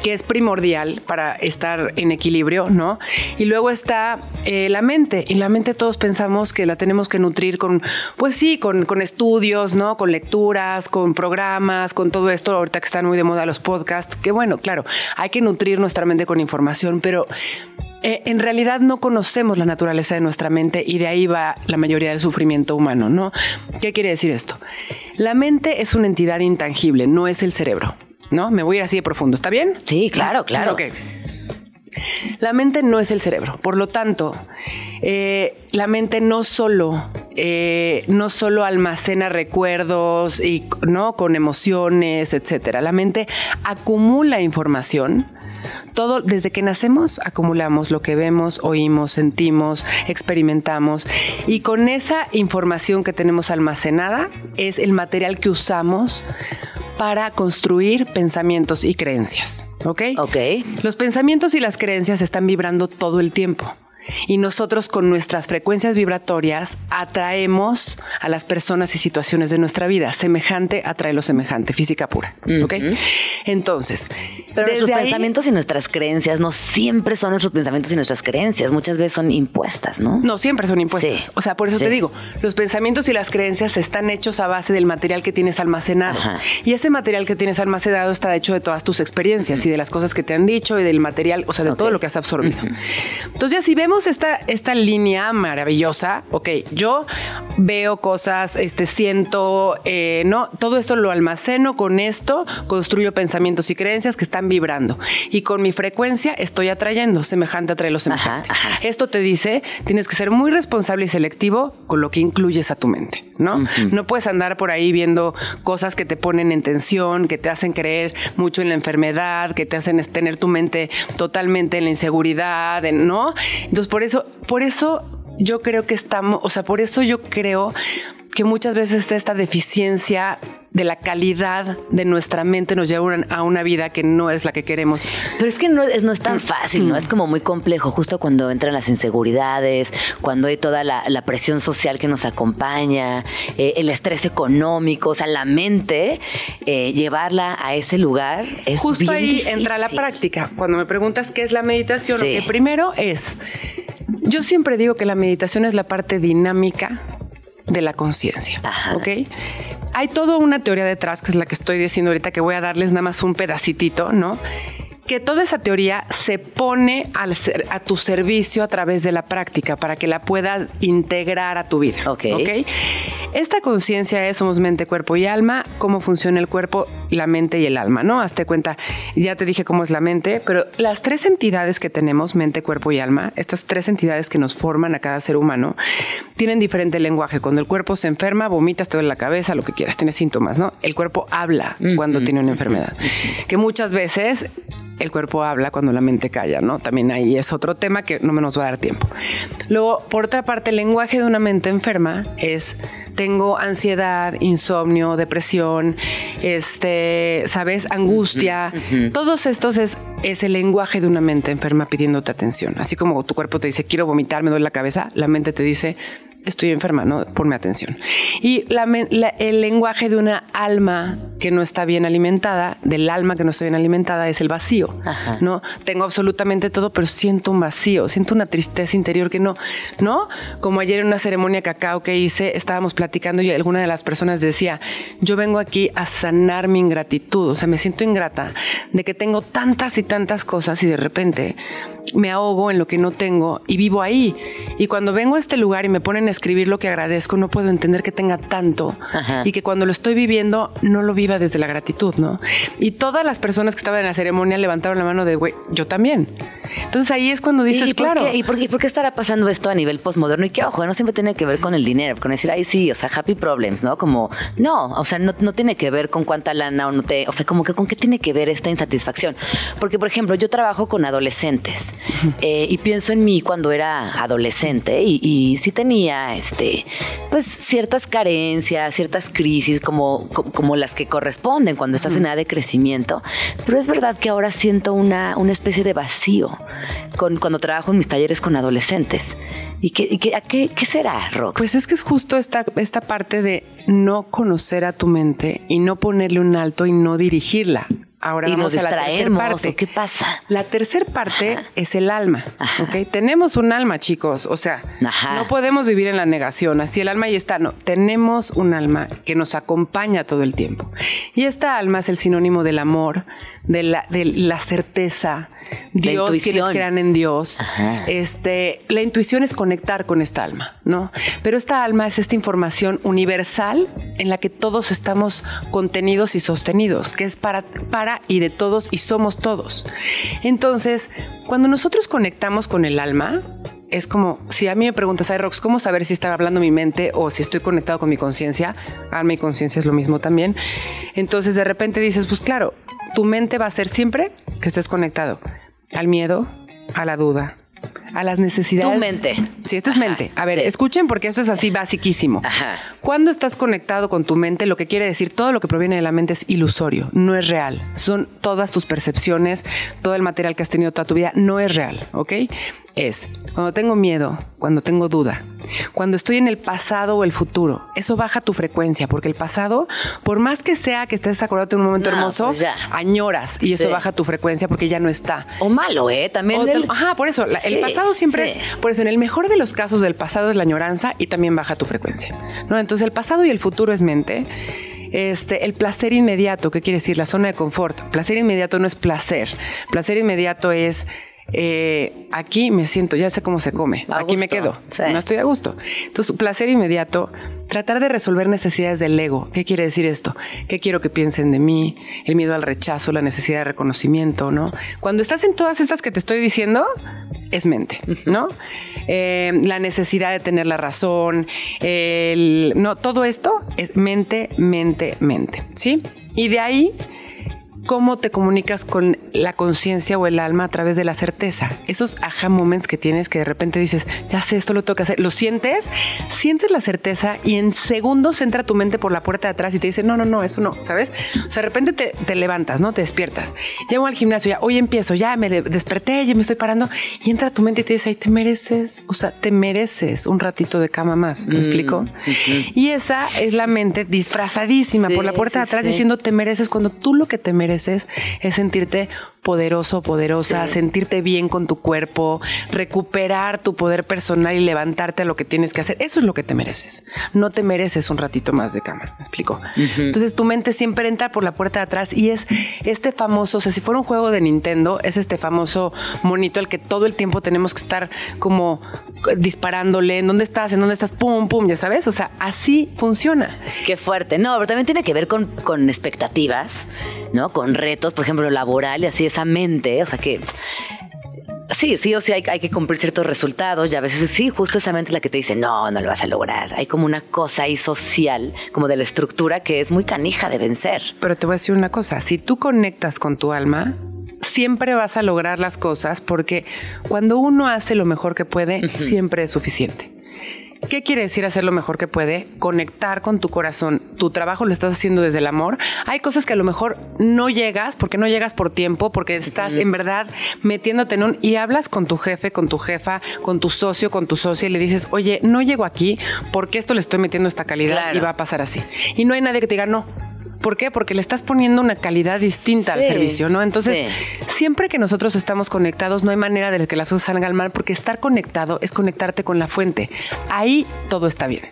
que es primordial para estar en equilibrio, ¿no? Y luego está eh, la mente, y la mente todos pensamos que la tenemos que nutrir con, pues sí, con, con estudios, ¿no? Con lecturas, con programas, con todo esto, ahorita que están muy de moda los podcasts, que bueno, claro, hay que nutrir nuestra mente con información, pero eh, en realidad no conocemos la naturaleza de nuestra mente y de ahí va la mayoría del sufrimiento humano, ¿no? ¿Qué quiere decir esto? La mente es una entidad intangible, no es el cerebro, ¿no? Me voy a ir así de profundo, ¿está bien? Sí, claro, claro. Ok. La mente no es el cerebro, por lo tanto, eh, la mente no solo, eh, no solo almacena recuerdos y no con emociones, etcétera. La mente acumula información. Todo desde que nacemos acumulamos lo que vemos, oímos, sentimos, experimentamos y con esa información que tenemos almacenada es el material que usamos para construir pensamientos y creencias. ¿Ok? Ok. Los pensamientos y las creencias están vibrando todo el tiempo. Y nosotros con nuestras frecuencias vibratorias atraemos a las personas y situaciones de nuestra vida. Semejante atrae lo semejante, física pura. ¿Ok? Entonces. Pero nuestros ahí, pensamientos y nuestras creencias no siempre son nuestros pensamientos y nuestras creencias. Muchas veces son impuestas, ¿no? No, siempre son impuestas. Sí. O sea, por eso sí. te digo, los pensamientos y las creencias están hechos a base del material que tienes almacenado. Ajá. Y ese material que tienes almacenado está hecho de todas tus experiencias y de las cosas que te han dicho y del material, o sea, de okay. todo lo que has absorbido. Entonces, ya si vemos esta, esta línea maravillosa, ok, yo veo cosas, este, siento, eh, no, todo esto lo almaceno con esto, construyo pensamientos y creencias que están vibrando. Y con mi frecuencia estoy atrayendo, semejante atrae lo semejante. Ajá, ajá. Esto te dice, tienes que ser muy responsable y selectivo con lo que incluyes a tu mente, ¿no? Uh -huh. No puedes andar por ahí viendo cosas que te ponen en tensión, que te hacen creer mucho en la enfermedad, que te hacen tener tu mente totalmente en la inseguridad, ¿no? Entonces, por eso, por eso yo creo que estamos, o sea, por eso yo creo que muchas veces está esta deficiencia de la calidad de nuestra mente nos lleva a una vida que no es la que queremos. Pero es que no es, no es tan fácil, ¿no? Es como muy complejo, justo cuando entran las inseguridades, cuando hay toda la, la presión social que nos acompaña, eh, el estrés económico, o sea, la mente, eh, llevarla a ese lugar es Justo bien ahí difícil. entra la práctica. Cuando me preguntas qué es la meditación, sí. lo que primero es, yo siempre digo que la meditación es la parte dinámica de la conciencia, ¿ok? Hay toda una teoría detrás, que es la que estoy diciendo ahorita, que voy a darles nada más un pedacitito, ¿no? Que toda esa teoría se pone al ser, a tu servicio a través de la práctica para que la puedas integrar a tu vida. Okay. ok. Esta conciencia es somos mente, cuerpo y alma, cómo funciona el cuerpo, la mente y el alma, ¿no? Hazte cuenta, ya te dije cómo es la mente, pero las tres entidades que tenemos, mente, cuerpo y alma, estas tres entidades que nos forman a cada ser humano, tienen diferente lenguaje. Cuando el cuerpo se enferma, vomitas, te duele la cabeza, lo que quieras, tienes síntomas, ¿no? El cuerpo habla cuando mm -hmm. tiene una enfermedad, que muchas veces el cuerpo habla cuando la mente calla, ¿no? También ahí es otro tema que no me nos va a dar tiempo. Luego, por otra parte, el lenguaje de una mente enferma es tengo ansiedad, insomnio, depresión, este, sabes, angustia. Uh -huh. Todos estos es, es el lenguaje de una mente enferma pidiéndote atención. Así como tu cuerpo te dice quiero vomitar, me duele la cabeza, la mente te dice estoy enferma, ¿no? Ponme atención. Y la, la, el lenguaje de una alma que no está bien alimentada, del alma que no está bien alimentada, es el vacío, Ajá. ¿no? Tengo absolutamente todo, pero siento un vacío, siento una tristeza interior que no, ¿no? Como ayer en una ceremonia cacao que hice, estábamos platicando y alguna de las personas decía, yo vengo aquí a sanar mi ingratitud, o sea, me siento ingrata de que tengo tantas y tantas cosas y de repente me ahogo en lo que no tengo y vivo ahí. Y cuando vengo a este lugar y me ponen a escribir lo que agradezco, no puedo entender que tenga tanto Ajá. y que cuando lo estoy viviendo no lo viva desde la gratitud, ¿no? Y todas las personas que estaban en la ceremonia levantaron la mano de, güey, yo también. Entonces ahí es cuando dices, ¿Y, y por claro. qué, y, por, y por qué estará pasando esto a nivel postmoderno? Y que, ojo, no siempre tiene que ver con el dinero, con decir, ay, sí, o sea, happy problems, ¿no? Como, no, o sea, no, no tiene que ver con cuánta lana o no te. O sea, como que con qué tiene que ver esta insatisfacción. Porque, por ejemplo, yo trabajo con adolescentes eh, y pienso en mí cuando era adolescente y, y sí tenía, este, pues, ciertas carencias, ciertas crisis, como, co- como las que corresponden cuando estás en edad de crecimiento. Pero es verdad que ahora siento una, una especie de vacío con, cuando trabajo en mis talleres con adolescentes. ¿Y qué, qué- a qué, qué será, Rox? Pues es que es justo esta, esta parte de no conocer a tu mente y no ponerle un alto y no dirigirla. Ahora y vamos nos a la tercera parte. ¿o ¿Qué pasa? La tercera parte es el alma. Ajá. ¿ok? Tenemos un alma, chicos. O sea, Ajá. no podemos vivir en la negación. Así el alma ahí está. No, tenemos un alma que nos acompaña todo el tiempo. Y esta alma es el sinónimo del amor, de la, de la certeza. Dios, quienes crean en Dios. Ajá. Este, la intuición es conectar con esta alma, ¿no? Pero esta alma es esta información universal en la que todos estamos contenidos y sostenidos, que es para, para y de todos y somos todos. Entonces, cuando nosotros conectamos con el alma, es como si a mí me preguntas, ay Rox, ¿cómo saber si está hablando mi mente o si estoy conectado con mi conciencia? Alma y conciencia es lo mismo también. Entonces, de repente dices, pues claro, tu mente va a ser siempre que estés conectado al miedo, a la duda, a las necesidades. Tu mente. Sí, esto es Ajá, mente. A ver, sí. escuchen porque esto es así basiquísimo. Ajá. Cuando estás conectado con tu mente, lo que quiere decir todo lo que proviene de la mente es ilusorio, no es real. Son todas tus percepciones, todo el material que has tenido toda tu vida, no es real, ¿ok? Es cuando tengo miedo, cuando tengo duda, cuando estoy en el pasado o el futuro, eso baja tu frecuencia, porque el pasado, por más que sea que estés acordado de un momento No, hermoso, pues ya. añoras y eso Sí. baja tu frecuencia porque ya no está. O malo, ¿eh? También. O el- tam- ajá, por eso, la- el pasado siempre sí. es, por eso en el mejor de los casos del pasado es la añoranza y también baja tu frecuencia, ¿no? Entonces el pasado y el futuro es mente. Este, el placer inmediato, ¿qué quiere decir? La zona de confort. Placer inmediato no es placer. Placer inmediato es eh, aquí me siento, ya sé cómo se come, A aquí me quedo, sí. no estoy a gusto. Entonces, placer inmediato, tratar de resolver necesidades del ego. ¿Qué quiere decir esto? ¿Qué quiero que piensen de mí? El miedo al rechazo, la necesidad de reconocimiento, ¿no? Cuando estás en todas estas que te estoy diciendo, es mente, ¿no? Eh, la necesidad de tener la razón, el- no, todo esto es mente, mente, mente, ¿sí? Y de ahí cómo te comunicas con la conciencia o el alma a través de la certeza. Esos aha moments que tienes que de repente dices, ya sé, esto lo tengo que hacer. Lo sientes, sientes la certeza y en segundos entra tu mente por la puerta de atrás y te dice, no, no, no, eso no, ¿sabes? O sea, de repente te, te levantas, ¿no? Te despiertas. Llego al gimnasio, ya, hoy empiezo, ya me de- desperté, ya me estoy parando y entra tu mente y te dice, ay, te mereces, o sea, te mereces un ratito de cama más. ¿Me explico? Y esa es la mente disfrazadísima por la Sí, puerta de atrás sí. diciendo te mereces cuando tú lo que te mereces es sentirte poderoso, poderosa, sentirte bien con tu cuerpo, recuperar tu poder personal y levantarte a lo que tienes que hacer. Eso es lo que te mereces. No te mereces un ratito más de cama, ¿me explico? Entonces tu mente siempre entra por la puerta de atrás y es este famoso, o sea, si fuera un juego de Nintendo, es este famoso monito al que todo el tiempo tenemos que estar como disparándole, ¿en dónde estás? ¿En dónde estás? Pum, pum, ya sabes, o sea, así funciona. Qué fuerte. No, pero también tiene que ver con, con expectativas, ¿no? Con retos, por ejemplo, laboral y así esa O sea que. Sí, sí o sí hay, hay que cumplir ciertos resultados y a veces sí, justo esa mente es la que te dice, no, no lo vas a lograr. Hay como una cosa ahí social, como de la estructura que es muy canija de vencer. Pero te voy a decir una cosa, si tú conectas con tu alma, siempre vas a lograr las cosas porque cuando uno hace lo mejor que puede, siempre es suficiente. ¿Qué quiere decir hacer lo mejor que puede? Conectar con tu corazón. Tu trabajo lo estás haciendo desde el amor. Hay cosas que a lo mejor no llegas, porque no llegas por tiempo, porque estás en verdad metiéndote en un... Y hablas con tu jefe, con tu jefa, con tu socio, con tu socia y le dices, oye, no llego aquí porque esto le estoy metiendo esta calidad Claro. y va a pasar así. Y no hay nadie que te diga no. ¿Por qué? Porque le estás poniendo una calidad distinta al servicio, ¿no? Entonces, Sí. siempre que nosotros estamos conectados, no hay manera de que las cosas salgan mal, porque estar conectado es conectarte con la fuente. Ahí todo está bien.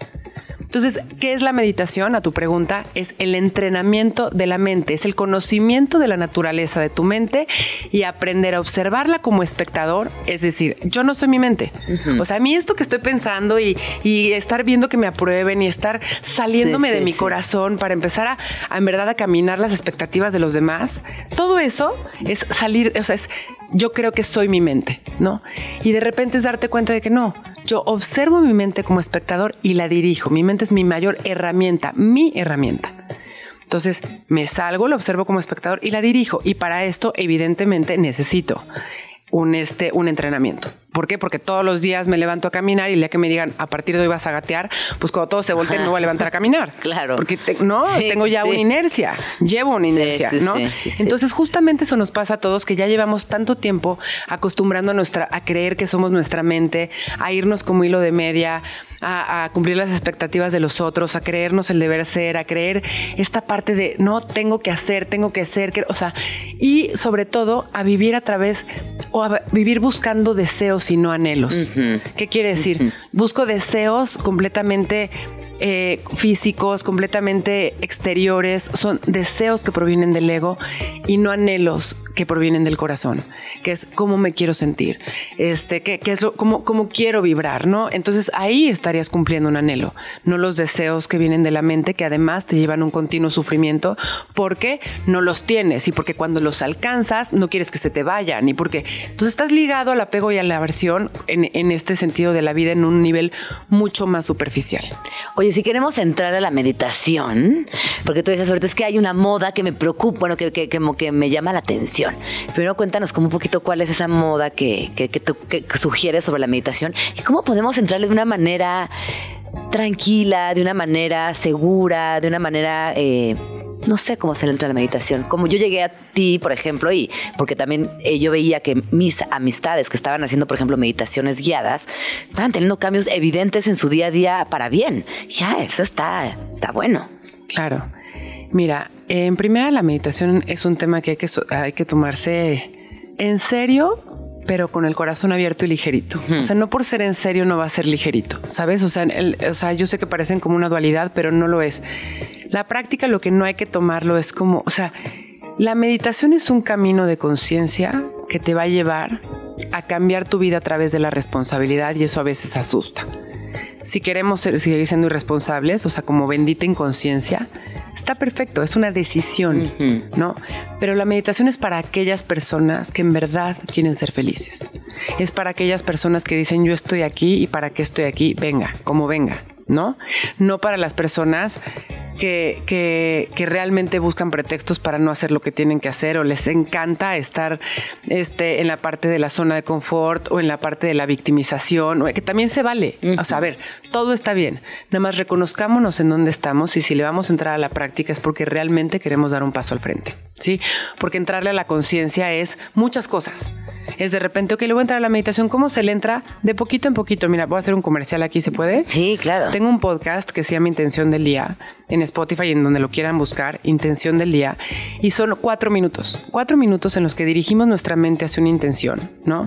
Entonces, ¿qué es la meditación? A tu pregunta, es el entrenamiento de la mente, es el conocimiento de la naturaleza de tu mente y aprender a observarla como espectador. Es decir, yo no soy mi mente. O sea, a mí esto que estoy pensando y, y estar viendo que me aprueben y estar saliéndome Sí, de mi sí. corazón para empezar a, a, en verdad a caminar las expectativas de los demás, todo eso es salir, o sea, es, yo creo que soy mi mente, ¿no? Y de repente es darte cuenta de que no, yo observo mi mente como espectador y la dirijo. Mi mente es mi mayor herramienta, mi herramienta. Entonces me salgo, lo observo como espectador y la dirijo. Y para esto, evidentemente, necesito un, este, un entrenamiento. ¿Por qué? Porque todos los días me levanto a caminar y el día que me digan a partir de hoy vas a gatear, pues cuando todos se volteen me voy a levantar a caminar. [laughs] Claro. Porque te- no, Sí, tengo ya sí. una inercia, llevo una inercia, sí, ¿no? Entonces justamente eso nos pasa a todos que ya llevamos tanto tiempo acostumbrando a nuestra a creer que somos nuestra mente, a irnos como hilo de media, a, a cumplir las expectativas de los otros, a creernos el deber ser, a creer esta parte de no tengo que hacer, tengo que ser, que- o sea, y sobre todo a vivir a través o a vivir buscando deseos y no anhelos. ¿Qué quiere decir? Busco deseos completamente eh, físicos, completamente exteriores, son deseos que provienen del ego y no anhelos que provienen del corazón, que es cómo me quiero sentir, este, qué es lo, cómo, quiero vibrar, ¿no? Entonces ahí estarías cumpliendo un anhelo, no los deseos que vienen de la mente, que además te llevan a un continuo sufrimiento porque no los tienes y porque cuando los alcanzas no quieres que se te vayan y porque entonces estás ligado al apego y a la aversión en, este sentido de la vida en un nivel mucho más superficial. Oye, si queremos entrar a la meditación, porque tú dices ahorita es que hay una moda que me preocupa, bueno, que, que, que que me llama la atención. Primero cuéntanos como un poquito cuál es esa moda que, que, tú sugieres sobre la meditación y cómo podemos entrarle de una manera tranquila, de una manera segura, de una manera, eh, no sé cómo se le entra a la meditación. Como yo llegué a ti, por ejemplo, y porque también eh, yo veía que mis amistades que estaban haciendo, por ejemplo, meditaciones guiadas, estaban teniendo cambios evidentes en su día a día para bien. Ya, eso está, está bueno. Claro. Mira, en primera la meditación es un tema que hay que, so- hay que tomarse en serio, pero con el corazón abierto y ligerito. O sea, no por ser en serio no va a ser ligerito, ¿sabes? O sea, el- o sea, yo sé que parecen como una dualidad, pero no lo es. La práctica lo que no hay que tomarlo es como, o sea, la meditación es un camino de conciencia que te va a llevar a cambiar tu vida a través de la responsabilidad y eso a veces asusta si queremos ser- seguir siendo irresponsables, o sea, como bendita inconsciencia, está perfecto, es una decisión, ¿no? Pero la meditación es para aquellas personas que en verdad quieren ser felices. Es para aquellas personas que dicen, yo estoy aquí y para qué estoy aquí, venga, como venga, ¿no? No para las personas que, que, que realmente buscan pretextos para no hacer lo que tienen que hacer o les encanta estar este, en la parte de la zona de confort o en la parte de la victimización, o que también se vale. O sea, a ver, todo está bien. Nada más reconozcámonos en dónde estamos y si le vamos a entrar a la práctica es porque realmente queremos dar un paso al frente. ¿Sí? Porque entrarle a la conciencia es muchas cosas. Es de repente, ok, le voy a entrar a la meditación. ¿Cómo se le entra? De poquito en poquito. Mira, voy a hacer un comercial aquí, ¿se puede? Sí, claro. Tengo un podcast que se llama Intención del Día en Spotify, en donde lo quieran buscar, Intención del Día, y son cuatro minutos, cuatro minutos en los que dirigimos nuestra mente hacia una intención, ¿no?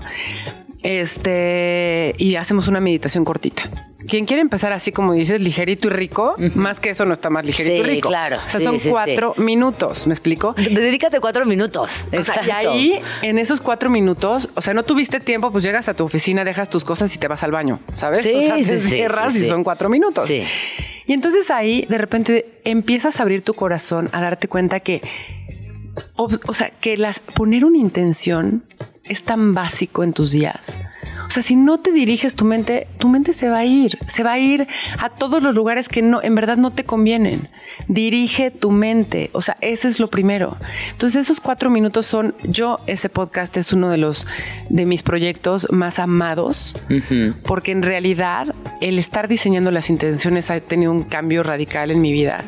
Este, y hacemos una meditación cortita. Quien quiere empezar así como dices, ligerito y rico, más que eso no está más ligerito Sí, y rico. claro. O sea, Sí, son sí, cuatro minutos, ¿me explico? [laughs] Dedícate cuatro minutos. O sea, y ahí, en esos cuatro minutos, o sea, no tuviste tiempo, pues llegas a tu oficina, dejas tus cosas y te vas al baño, ¿sabes? Sí, o sea, te sí, sí, cierras y son cuatro minutos. Sí. Y entonces ahí, de repente, empiezas a abrir tu corazón, a darte cuenta que, o, o sea, que las, poner una intención es tan básico en tus días. O sea, si no te diriges tu mente, tu mente se va a ir, se va a ir a todos los lugares que no, en verdad no te convienen. Dirige tu mente, o sea, ese es lo primero. Entonces, esos cuatro minutos son, yo, ese podcast es uno de los, de mis proyectos más amados, porque en realidad el estar diseñando las intenciones ha tenido un cambio radical en mi vida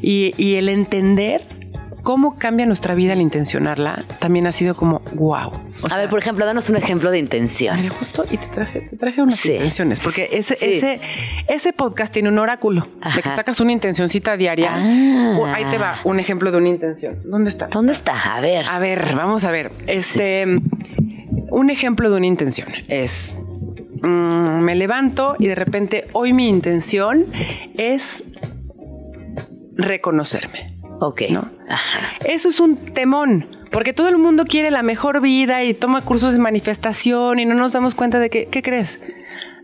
y, y el entender cómo cambia nuestra vida al intencionarla también ha sido como wow. a ver, por ejemplo, danos un ejemplo de intención. Mira, justo y te traje, te traje unas Sí. intenciones, porque ese, Sí. ese, ese podcast tiene un oráculo de que sacas una intencioncita diaria. Ah. Ahí te va un ejemplo de una intención. ¿Dónde está? ¿Dónde está? A ver. A ver, vamos a ver. Este, un ejemplo de una intención es. mm, Me levanto y de repente hoy mi intención es reconocerme. Ok. ¿no? Eso es un temón. Porque todo el mundo quiere la mejor vida y toma cursos de manifestación y no nos damos cuenta de que, ¿qué crees?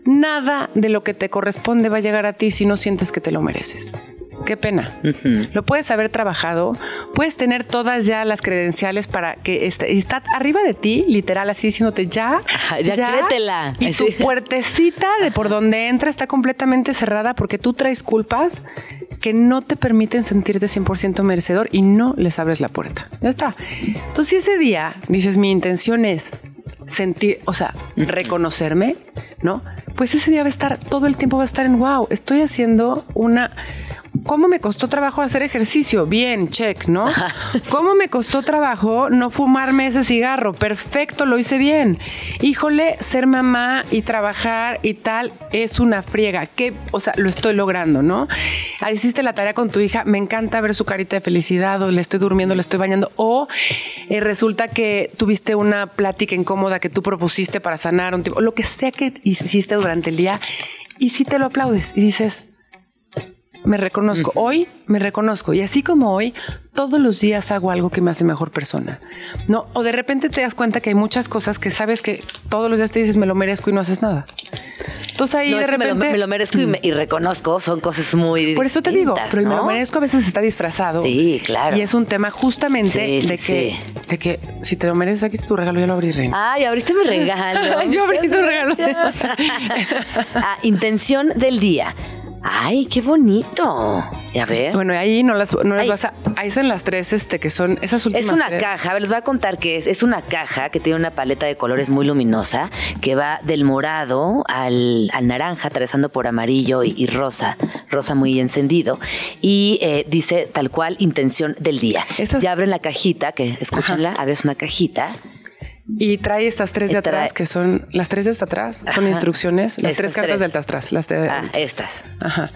Nada de lo que te corresponde va a llegar a ti si no sientes que te lo mereces. Qué pena. Lo puedes haber trabajado, puedes tener todas ya las credenciales para que esté, está arriba de ti, literal, así diciéndote ya, ya, créetela. Y tu puertecita de por donde entra está completamente cerrada porque tú traes culpas que no te permiten sentirte 100% merecedor y no les abres la puerta. Ya está. Entonces, si ese día dices, mi intención es sentir, o sea, reconocerme, ¿no? Pues ese día va a estar, todo el tiempo va a estar en, wow, estoy haciendo una ¿Cómo me costó trabajo hacer ejercicio? Bien, check, ¿no? ¿Cómo me costó trabajo no fumarme ese cigarro? Perfecto, lo hice bien. Híjole, ser mamá y trabajar y tal es una friega. Que, o sea, lo estoy logrando, ¿no? Hiciste la tarea con tu hija, me encanta ver su carita de felicidad, o le estoy durmiendo, le estoy bañando, o eh, resulta que tuviste una plática incómoda que tú propusiste para sanar un tipo, lo que sea que hiciste durante el día, y si te lo aplaudes y dices, me reconozco. Hoy me reconozco. Y así como hoy, todos los días hago algo que me hace mejor persona. No, o de repente te das cuenta que hay muchas cosas que sabes que todos los días te dices me lo merezco y no haces nada. Entonces ahí de repente. Me lo, merezco y, reconozco, son cosas muy. Por eso te digo, pero me lo merezco a veces está disfrazado. Sí, claro. Y es un tema justamente de, que, de que si te lo mereces, aquí tu regalo, ya lo abrí, reina. Ay, abriste mi regalo. [laughs] Yo abrí tu regalo. [laughs] ah, intención del día Ay, qué bonito. A ver. Bueno, ahí no las, no las vas a. Ahí son las tres, este, que son esas últimas. Es una caja. A ver, les voy a contar qué es. Es una caja que tiene una paleta de colores muy luminosa que va del morado al, naranja, atravesando por amarillo y, rosa, rosa muy encendido. Y eh, dice tal cual intención del día. Ya abren la cajita, que escúchenla, abres una cajita y trae estas tres de atrás, que son las tres de hasta atrás, son instrucciones, las tres cartas del atrás, las de... Ah, estas. Ajá.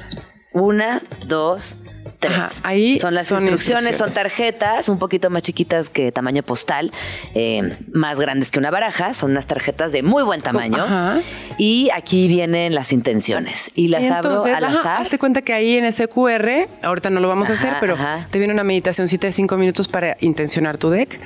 Una, dos, tres. ahí son las instrucciones, son tarjetas un poquito más chiquitas que tamaño postal, eh, más grandes que una baraja, son unas tarjetas de muy buen tamaño. Ajá. Y aquí vienen las intenciones y las abro al azar. hazte cuenta que ahí en ese QR, ahorita no lo vamos a hacer, pero te viene una meditacióncita de cinco minutos para intencionar tu deck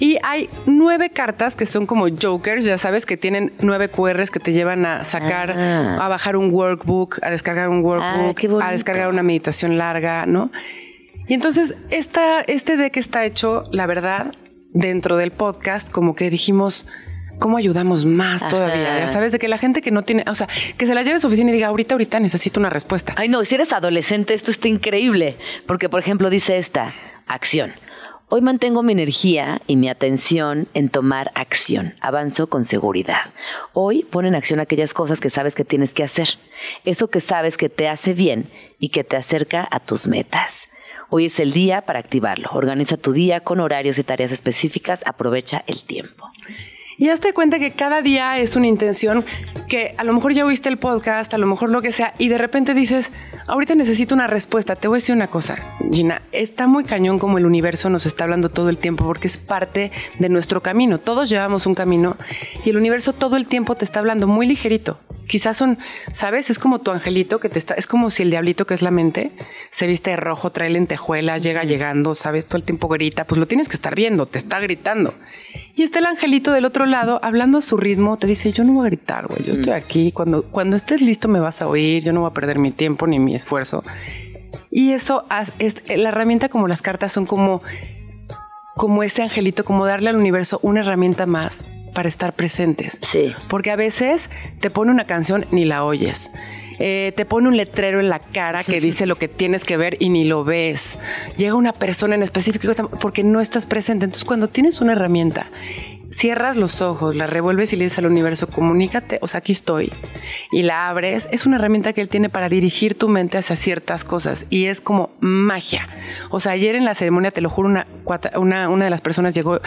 y hay nueve cartas que son como jokers, ya sabes, que tienen nueve QRs que te llevan a sacar, ah. a bajar un workbook, a descargar un workbook, a descargar una meditación larga, ¿no? Y entonces esta, este deck está hecho, la verdad, dentro del podcast, como que dijimos, ¿cómo ayudamos más todavía? Ya sabes, de que la gente que no tiene, o sea, que se la lleve a su oficina y diga, ahorita, ahorita necesito una respuesta. Ay, no, si eres adolescente, esto está increíble. Porque, por ejemplo, dice esta, acción. Hoy mantengo mi energía y mi atención en tomar acción. Avanzo con seguridad. Hoy pon en acción aquellas cosas que sabes que tienes que hacer. Eso que sabes que te hace bien y que te acerca a tus metas. Hoy es el día para activarlo. Organiza tu día con horarios y tareas específicas. Aprovecha el tiempo. Y hazte cuenta que cada día es una intención que a lo mejor ya oíste el podcast, a lo mejor lo que sea, y de repente dices, ahorita necesito una respuesta. Te voy a decir una cosa, Gina, está muy cañón como el universo nos está hablando todo el tiempo porque es parte de nuestro camino. Todos llevamos un camino y el universo todo el tiempo te está hablando muy ligerito. Quizás son, ¿sabes? Es como tu angelito que te está, es como si el diablito que es la mente se viste de rojo, trae lentejuelas, llega llegando, ¿sabes? Todo el tiempo grita, pues lo tienes que estar viendo, te está gritando. Y está el angelito del otro lado hablando a su ritmo, te dice, yo no voy a gritar, güey, yo estoy mm. aquí, cuando, cuando estés listo me vas a oír, yo no voy a perder mi tiempo ni mi esfuerzo. Y eso, es, la herramienta como las cartas son como, como ese angelito, como darle al universo una herramienta más para estar presentes. Sí. Porque a veces te pone una canción ni la oyes. Eh, te pone un letrero en la cara que [laughs] dice lo que tienes que ver y ni lo ves. Llega una persona en específico porque no estás presente. Entonces, cuando tienes una herramienta cierras los ojos, la revuelves y le dices al universo, comunícate, o sea, aquí estoy, y la abres, es una herramienta que él tiene para dirigir tu mente hacia ciertas cosas y es como magia. O sea, ayer en la ceremonia, te lo juro, una, una, una de las personas llegó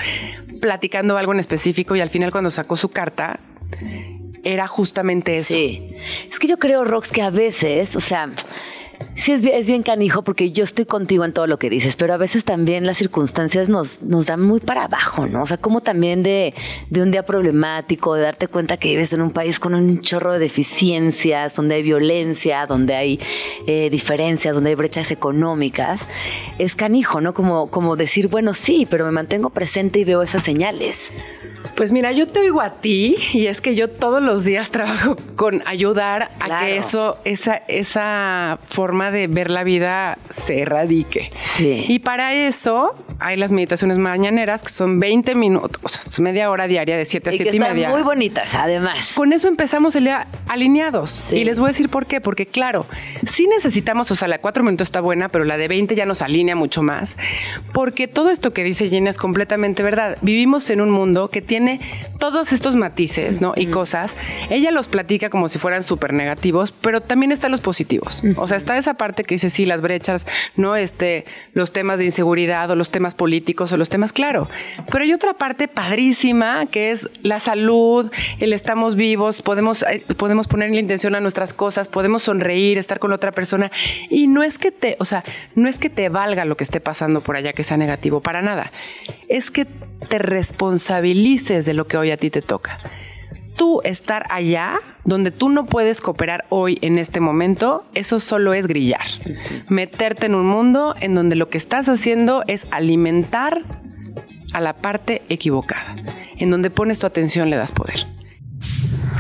platicando algo en específico y al final cuando sacó su carta, era justamente eso. Sí. Es que yo creo, Rox, que a veces, o sea, Sí, es bien, es bien canijo porque yo estoy contigo en todo lo que dices, pero a veces también las circunstancias nos, nos dan muy para abajo, ¿no? O sea, como también de, de un día problemático, de darte cuenta que vives en un país con un chorro de deficiencias, donde hay violencia, donde hay eh, diferencias, donde hay brechas económicas, es canijo, ¿no? Como, como decir, bueno, sí, pero me mantengo presente y veo esas señales. Pues mira, yo te oigo a ti y es que yo todos los días trabajo con ayudar a que eso, esa, esa forma de ver la vida se erradique. Sí. Y para eso hay las meditaciones mañaneras que son 20 minutos, o sea, media hora diaria de 7 a Y 7 que y están media. muy bonitas, además. Con eso empezamos el día alineados. Sí. Y les voy a decir por qué. Porque, claro, sí necesitamos, o sea, la de cuatro minutos está buena, pero la de 20 ya nos alinea mucho más. Porque todo esto que dice Gina es completamente verdad. Vivimos en un mundo que tiene todos estos matices, ¿no? Y cosas. Ella los platica como si fueran súper negativos, pero también están los positivos. O sea, está esa parte que dice, sí, las brechas, ¿no? Este, los temas de inseguridad o los temas políticos o los temas, claro. Pero hay otra parte padrísima que es la salud, el estamos vivos, podemos, eh, podemos ponerle intención a nuestras cosas, podemos sonreír, estar con otra persona. Y no es que te, o sea, no es que te valga lo que esté pasando por allá que sea negativo, para nada. Es que te responsabilices de lo que hoy a ti te toca. Tú estar allá, donde tú no puedes cooperar hoy en este momento, eso solo es grillar. Meterte en un mundo en donde lo que estás haciendo es alimentar a la parte equivocada. En donde pones tu atención le das poder.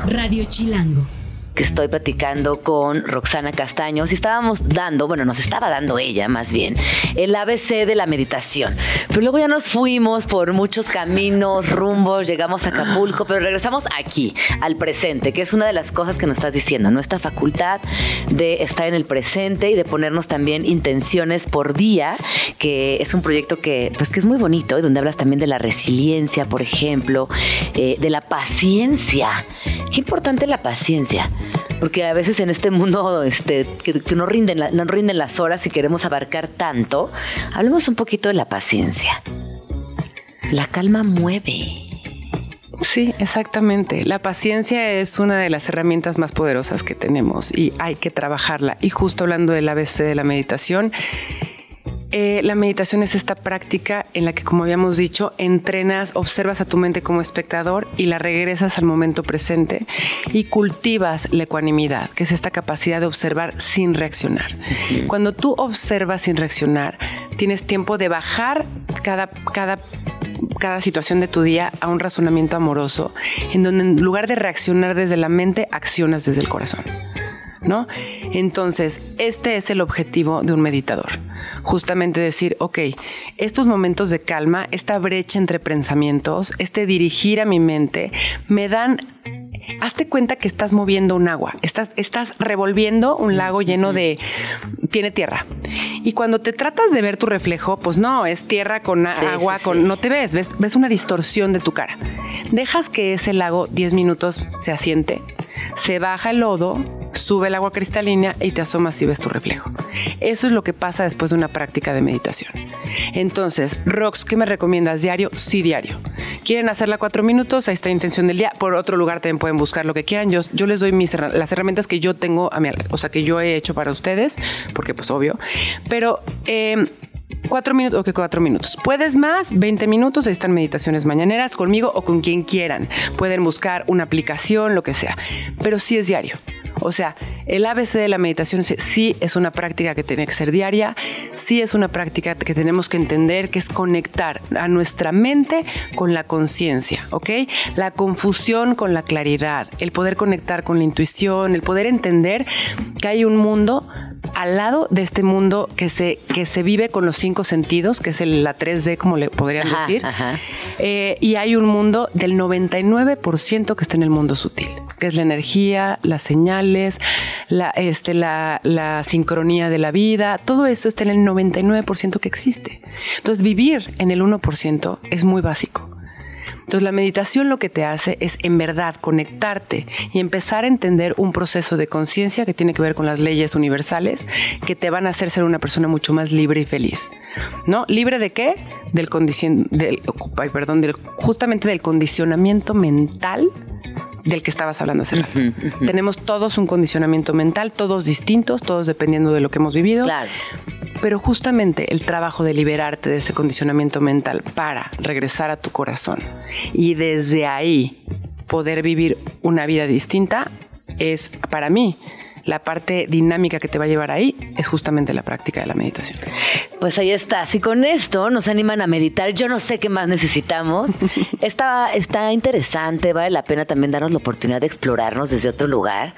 Radio Chilango. Que estoy platicando con Roxana Castaños y estábamos dando, bueno, nos estaba dando ella más bien, el ABC de la meditación. Pero luego ya nos fuimos por muchos caminos, rumbos, llegamos a Acapulco, pero regresamos aquí, al presente, que es una de las cosas que nos estás diciendo, nuestra facultad de estar en el presente y de ponernos también intenciones por día, que es un proyecto que, pues, que es muy bonito y donde hablas también de la resiliencia, por ejemplo, eh, de la paciencia. Qué importante la paciencia. Porque a veces en este mundo este, que, no, rinden no rinden las horas y queremos abarcar tanto, hablemos un poquito de la paciencia. La calma mueve. Sí, exactamente. La paciencia es una de las herramientas más poderosas que tenemos y hay que trabajarla. Y justo hablando del ABC de la meditación, eh, la meditación es esta práctica en la que, como habíamos dicho, entrenas, observas a tu mente como espectador y la regresas al momento presente y cultivas la ecuanimidad, que es esta capacidad de observar sin reaccionar. Cuando tú observas sin reaccionar, tienes tiempo de bajar cada, cada cada situación de tu día a un razonamiento amoroso, en donde en lugar de reaccionar desde la mente, accionas desde el corazón. ¿No? Entonces, este es el objetivo de un meditador. Justamente decir, ok, estos momentos de calma, esta brecha entre pensamientos, este dirigir a mi mente, me dan hazte cuenta que estás moviendo un agua, estás, estás revolviendo un lago lleno de, tiene tierra. Y cuando te tratas de ver tu reflejo, pues no, es tierra con Sí, agua, sí, con, sí. no te ves, ves, ves una distorsión de tu cara. Dejas que ese lago 10 minutos se asiente, se baja el lodo, sube el agua cristalina y te asomas y ves tu reflejo. Eso es lo que pasa después de una práctica de meditación. Entonces, Rox, ¿qué me recomiendas? ¿Diario? Sí, diario. ¿Quieren hacerla cuatro minutos? Ahí está intención del día. Por otro lugar también pueden buscar lo que quieran. Yo, yo les doy mis, las herramientas que yo tengo a mi, o sea, que yo he hecho para ustedes, porque pues obvio. Pero... eh, Cuatro minutos, ok, cuatro minutos. Puedes más, 20 minutos. Ahí están meditaciones mañaneras conmigo o con quien quieran. Pueden buscar una aplicación, lo que sea. Pero sí es diario. O sea, el ABC de la meditación sí- es una práctica que tiene que ser diaria, sí es una práctica que tenemos que entender que es conectar a nuestra mente con la conciencia, ¿ok? La confusión con la claridad, el poder conectar con la intuición, el poder entender que hay un mundo al lado de este mundo que se, que se vive con los cinco sentidos, que es el- la 3D, como le podrían Ajá, decir. ajá. Eh, y hay un mundo del 99% que está en el mundo sutil, que es la energía, las señales, la, este, la, la sincronía de la vida, todo eso está en el 99% que existe. Entonces vivir en el 1% es muy básico. Entonces la meditación lo que te hace es en verdad conectarte y empezar a entender un proceso de conciencia que tiene que ver con las leyes universales que te van a hacer ser una persona mucho más libre y feliz. ¿No? ¿Libre de qué? Del del perdón, del, justamente del condicionamiento mental del que estabas hablando hace rato. Tenemos todos un condicionamiento mental, todos distintos, todos dependiendo de lo que hemos vivido. Claro. Pero justamente el trabajo de liberarte de ese condicionamiento mental para regresar a tu corazón y desde ahí poder vivir una vida distinta es para mí la parte dinámica que te va a llevar ahí es justamente la práctica de la meditación. Pues ahí está. Si con esto nos animan a meditar, yo no sé qué más necesitamos. [laughs] está, está interesante, vale la pena también darnos la oportunidad de explorarnos desde otro lugar.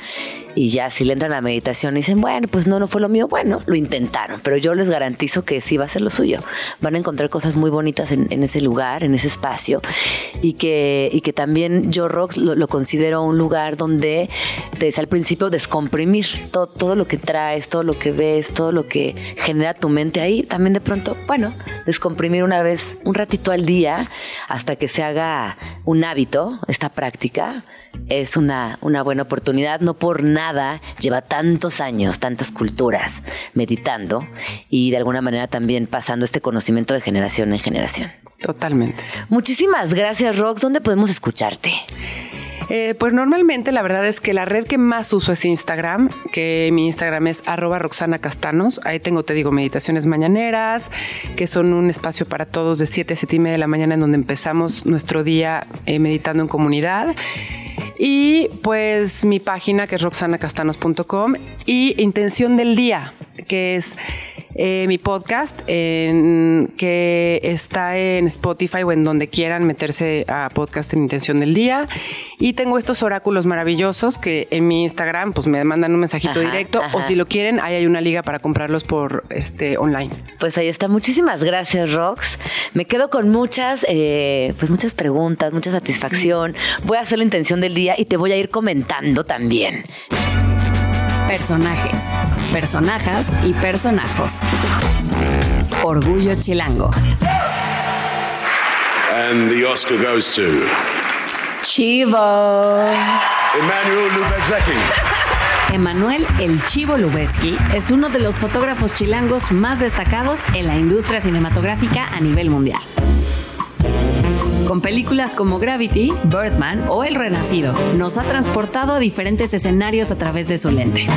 Y ya si le entran a la meditación y dicen, bueno, pues no, no fue lo mío, bueno, lo intentaron. Pero yo les garantizo que sí va a ser lo suyo. Van a encontrar cosas muy bonitas en, ese lugar, en ese espacio. Y que, y que también yo, Rox, lo, considero un lugar donde, desde al principio, descomprimir todo, todo lo que traes, todo lo que ves, todo lo que genera tu mente ahí, también de pronto, bueno, descomprimir una vez, un ratito al día, hasta que se haga un hábito, esta práctica, es una, una buena oportunidad. No por nada lleva tantos años, tantas culturas meditando y de alguna manera también pasando este conocimiento de generación en generación. Totalmente. Muchísimas gracias, Rox. ¿Dónde podemos escucharte? Eh, pues normalmente la verdad es que la red que más uso es Instagram, que mi Instagram es arroba Roxana Castanos. Ahí tengo, te digo, meditaciones mañaneras, que son un espacio para todos de 7 a 7 y media de la mañana en donde empezamos nuestro día eh, meditando en comunidad. Y pues mi página que es roxanacastanos.com y Intención del Día, que es eh, mi podcast que está en Spotify o en donde quieran meterse a podcast en Intención del Día. Y tengo estos oráculos maravillosos que en mi Instagram pues me mandan un mensajito directo o si lo quieren, ahí hay una liga para comprarlos por este online. Pues ahí está. Muchísimas gracias, Rox. Me quedo con muchas, eh, pues muchas preguntas, mucha satisfacción. Voy a hacer la intención del día y te voy a ir comentando también. Personajes, personajas y personajos. Orgullo Chilango. And the Oscar goes to Chivo. Emmanuel Lubezki. Emanuel El Chivo Lubeski es uno de los fotógrafos chilangos más destacados en la industria cinematográfica a nivel mundial con películas como Gravity, Birdman o El Renacido. Nos ha transportado a diferentes escenarios a través de su lente.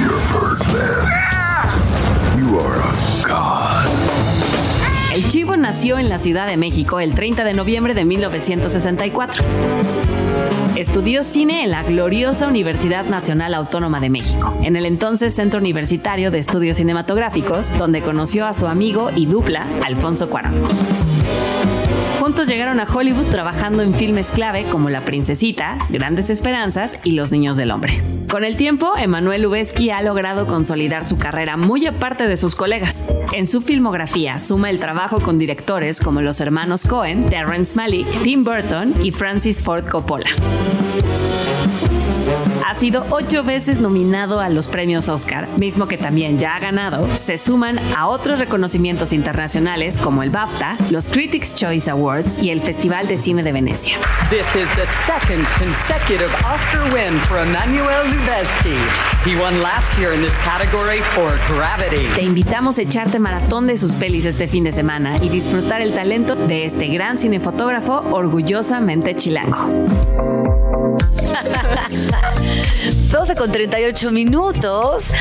El Chivo nació en la Ciudad de México el 30 de noviembre de 1964. Estudió cine en la gloriosa Universidad Nacional Autónoma de México, en el entonces Centro Universitario de Estudios Cinematográficos, donde conoció a su amigo y dupla, Alfonso Cuarón. Juntos llegaron a Hollywood trabajando en filmes clave como La Princesita, Grandes Esperanzas y Los Niños del Hombre. Con el tiempo, Emanuel Lubezki ha logrado consolidar su carrera muy aparte de sus colegas. En su filmografía suma el trabajo con directores como los hermanos Cohen, Terrence Malick, Tim Burton y Francis Ford Coppola. Ha sido ocho veces nominado a los premios Oscar, mismo que también ya ha ganado. Se suman a otros reconocimientos internacionales como el BAFTA, los Critics' Choice Awards y el Festival de Cine de Venecia. This is the second consecutive Oscar win for Emmanuel Lubezki. He won last year in this category for Gravity. Te invitamos a echarte maratón de sus pelis este fin de semana y disfrutar el talento de este gran cinefotógrafo orgullosamente chilango. 12 con 38 minutos.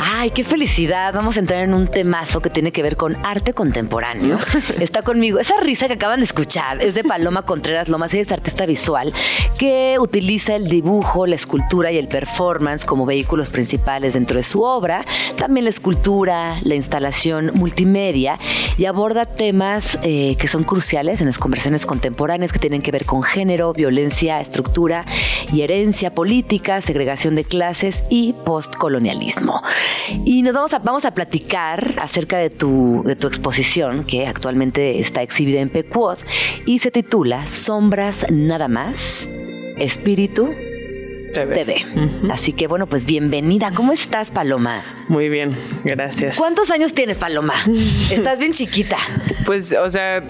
Ay, qué felicidad. Vamos a entrar en un temazo que tiene que ver con arte contemporáneo. [laughs] Está conmigo. Esa risa que acaban de escuchar es de Paloma Contreras Lomas. Ella es artista visual que utiliza el dibujo, la escultura y el performance como vehículos principales dentro de su obra. También la escultura, la instalación multimedia y aborda temas eh, que son cruciales en las conversaciones contemporáneas que tienen que ver con género, violencia, estructura y herencia política, segregación de clases y postcolonialismo. Y nos vamos a, vamos a platicar acerca de tu, de tu exposición que actualmente está exhibida en Pequod y se titula Sombras Nada Más, Espíritu TV. Así que bueno, pues bienvenida. ¿Cómo estás, Paloma? Muy bien, gracias. ¿Cuántos años tienes, Paloma? [laughs] Estás bien chiquita. Pues, o sea,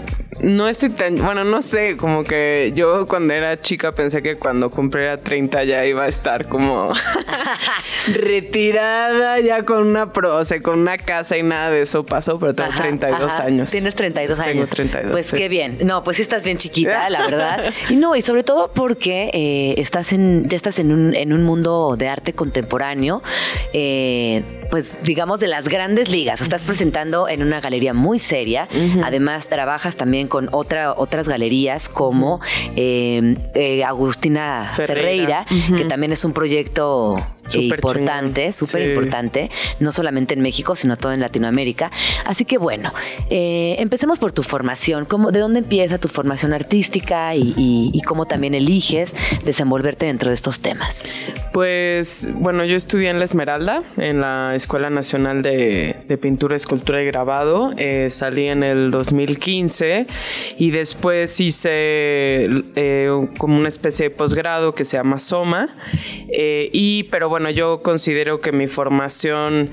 no estoy tan, bueno, no sé, como que yo cuando era chica pensé que cuando cumpliera 30 ya iba a estar como [laughs] retirada ya con una pro, o sea, con una casa y nada de eso pasó, pero tengo 32 Ajá. años. Tienes 32 Tengo años. 32, Pues sí. qué bien. No, pues sí estás bien chiquita, la verdad. [laughs] Y no, y sobre todo porque eh, estás en, ya estás en un, en un mundo de arte contemporáneo, eh, pues digamos de las grandes ligas. Estás presentando en una galería muy seria. Además, trabajas también con otra, otras galerías como eh, eh, Agustina Ferreira, Ferreira. que también es un proyecto eh, importante, súper Sí. importante, no solamente en México, sino todo en Latinoamérica. Así que bueno, eh, empecemos por tu formación. ¿Cómo, ¿De dónde empieza tu formación artística y, y- y cómo también eliges desenvolverte dentro de estos temas? Pues bueno, yo estudié en La Esmeralda, en la Escuela Nacional de, de Pintura, Escultura y Grabado. Eh, salí en el 2015 y después hice eh, como una especie de posgrado que se llama Soma. Eh, y, pero bueno, yo considero que mi formación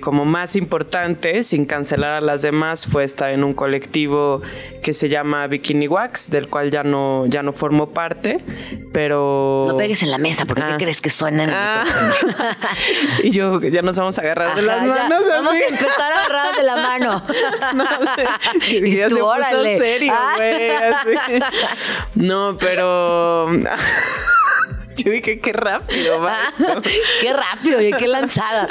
como más importante, sin cancelar a las demás, fue estar en un colectivo que se llama Bikini Wax, del cual ya no, ya no formo parte, pero... No pegues en la mesa, porque. Ah. ¿qué crees que suena en el Ah. [laughs] y yo, ya nos vamos a agarrar de las Ajá, manos. vamos así. a empezar a agarrar de la mano. [laughs] No sé. [laughs] Y ya tú, se puso órale. serio, Ah. güey. así. [laughs] No, pero. Yo dije, qué rápido, esto". [laughs] qué rápido y qué lanzada.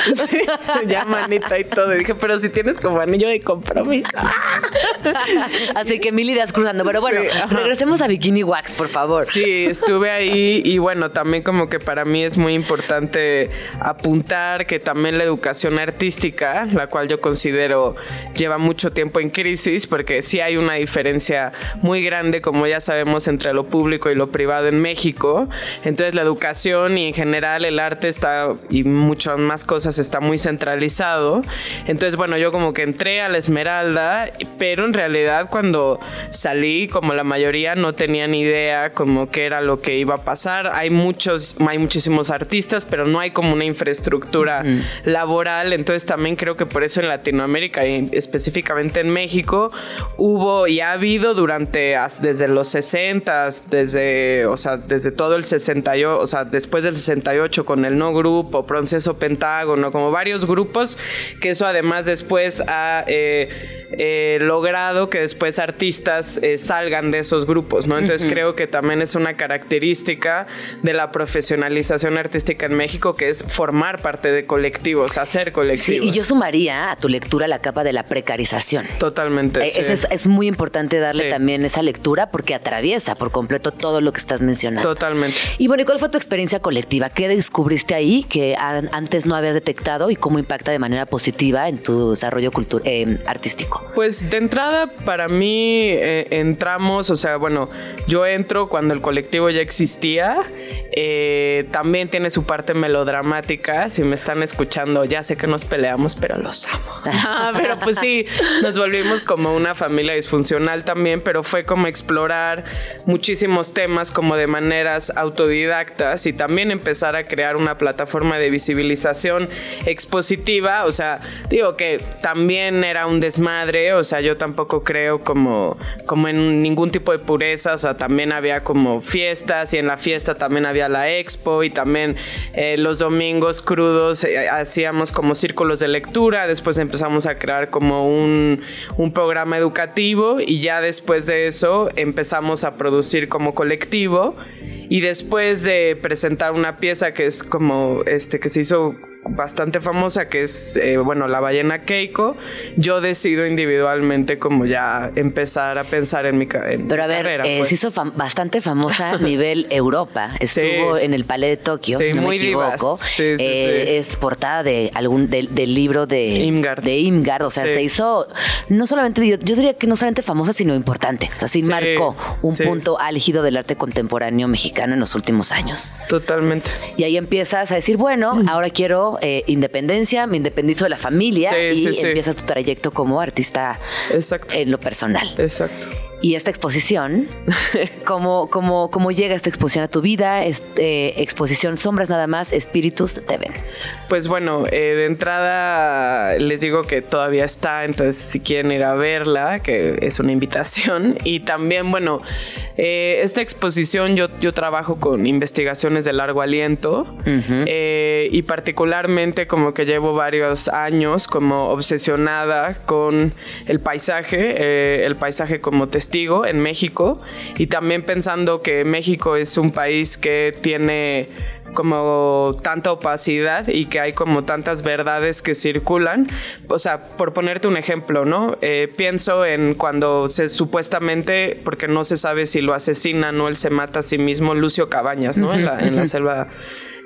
ya manita y todo. Y dije, pero si tienes como anillo de compromiso. [laughs] Así que mil ideas cruzando. Pero bueno, Sí, regresemos a Bikini Wax, por favor. Sí, estuve ahí y bueno, también como que para mí es muy importante apuntar que también la educación artística, la cual yo considero lleva mucho tiempo en crisis, porque sí hay una diferencia muy grande, como ya sabemos, entre lo público y lo privado en México. Entonces la educación y en general el arte está y muchas más cosas está muy centralizado. Entonces bueno, yo como que entré a la Esmeralda, pero en realidad cuando salí, como la mayoría, no tenía ni idea como qué era lo que iba a pasar. Hay muchos, hay muchísimos artistas, pero no hay como una infraestructura laboral. Entonces también creo que por eso en Latinoamérica y específicamente en México hubo y ha habido durante desde los 60, desde, o sea, desde todo el 68, o sea, después del 68 con el no grupo, proceso Pentágono, como varios grupos que eso además después ha eh, eh, logrado que después artistas eh, salgan de esos grupos, ¿no? Entonces creo que también es una característica de la profesionalización artística en México que es formar parte de colectivos, hacer Sí, colectivos. y yo sumaría a tu lectura la capa de la precarización. Totalmente. Sí. Es, es muy importante darle Sí. también esa lectura porque atraviesa por completo todo lo que estás mencionando. Totalmente. Y bueno, ¿y cuál fue tu experiencia colectiva? ¿Qué descubriste ahí que an- antes no habías detectado y cómo impacta de manera positiva en tu desarrollo eh, artístico? Pues de entrada para mí eh, entramos, o sea, bueno, yo entro cuando el colectivo ya existía. eh, también tiene su parte melodramática. Si me están escuchando, ya sé que nos peleamos, pero los amo. [laughs] Ah, pero pues sí, nos volvimos como una familia disfuncional también, pero fue como explorar muchísimos temas como de maneras autodidactas y también empezar a crear una plataforma de visibilización expositiva. O sea, digo que también era un desmadre, o sea, yo tampoco creo como, como en ningún tipo de pureza, o sea, también había como fiestas y en la fiesta también había la expo y también eh, los domingos crudos eh, hacíamos como círculos de lectura, después empezamos a crear como un, un programa educativo y ya después de eso empezamos a producir como colectivo y después de presentar una pieza que es como este que se hizo bastante famosa que es eh, bueno la ballena Keiko yo decido individualmente como ya empezar a pensar en mi, en Pero a ver, carrera eh, pues. se hizo fam- bastante famosa a nivel [laughs] Europa. Estuvo Sí. en el Palais de Tokio, Sí, si no muy me equivoco. divas. Sí, sí, Eh, sí. Es portada de algún del, del libro de Imgard. O sea, se hizo no solamente, yo, yo diría que no solamente famosa, sino importante. O sea, sí, marcó un punto álgido del arte contemporáneo mexicano en los últimos años. totalmente Y ahí empiezas a decir, bueno, ahora quiero eh, independencia, me independizo de la familia Sí, y sí, sí. empiezas tu trayecto como artista Exacto. en lo personal. exacto Y esta exposición, [laughs] ¿cómo, cómo, cómo llega esta exposición a tu vida? Este, exposición Sombras nada más, Espíritus te ven. Pues bueno, eh, de entrada les digo que todavía está, entonces si quieren ir a verla, que es una invitación. [laughs] Y también, bueno, eh, esta exposición yo, yo trabajo con investigaciones de largo aliento eh, y particularmente como que llevo varios años como obsesionada con el paisaje, el paisaje como testigo en México y también pensando que México es un país que tiene como tanta opacidad y que hay como tantas verdades que circulan. O sea, por ponerte un ejemplo, ¿no? Eh, pienso en cuando se supuestamente, porque no se sabe si lo asesina o él se mata a sí mismo, Lucio Cabañas, ¿no? en, la, en la selva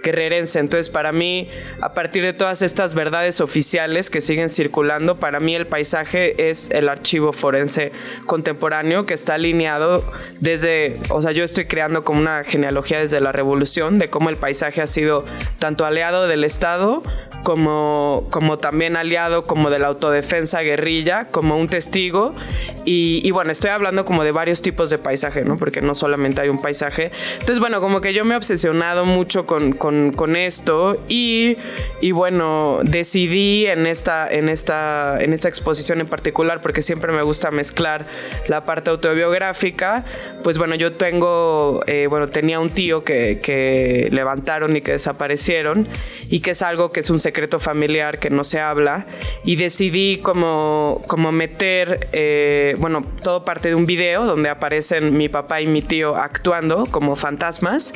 guerrerense. Entonces, para mí, a partir de todas estas verdades oficiales que siguen circulando, para mí el paisaje es el archivo forense contemporáneo que está alineado desde, o sea, yo estoy creando como una genealogía desde la revolución de cómo el paisaje ha sido tanto aliado del Estado como, como también aliado como de la autodefensa guerrilla, como un testigo. Y, y, bueno, estoy hablando como de varios tipos de paisaje, ¿no? Porque no solamente hay un paisaje. Entonces, bueno, como que yo me he obsesionado mucho con, con, con esto y, y, bueno, decidí en esta, en, esta, en esta exposición en particular, porque siempre me gusta mezclar la parte autobiográfica, pues bueno, yo tengo, eh, bueno, tenía un tío que, que levantaron y que desaparecieron y que es algo que es un secreto familiar que no se habla y decidí como, como meter, eh, bueno, todo parte de un video donde aparecen mi papá y mi tío actuando como fantasmas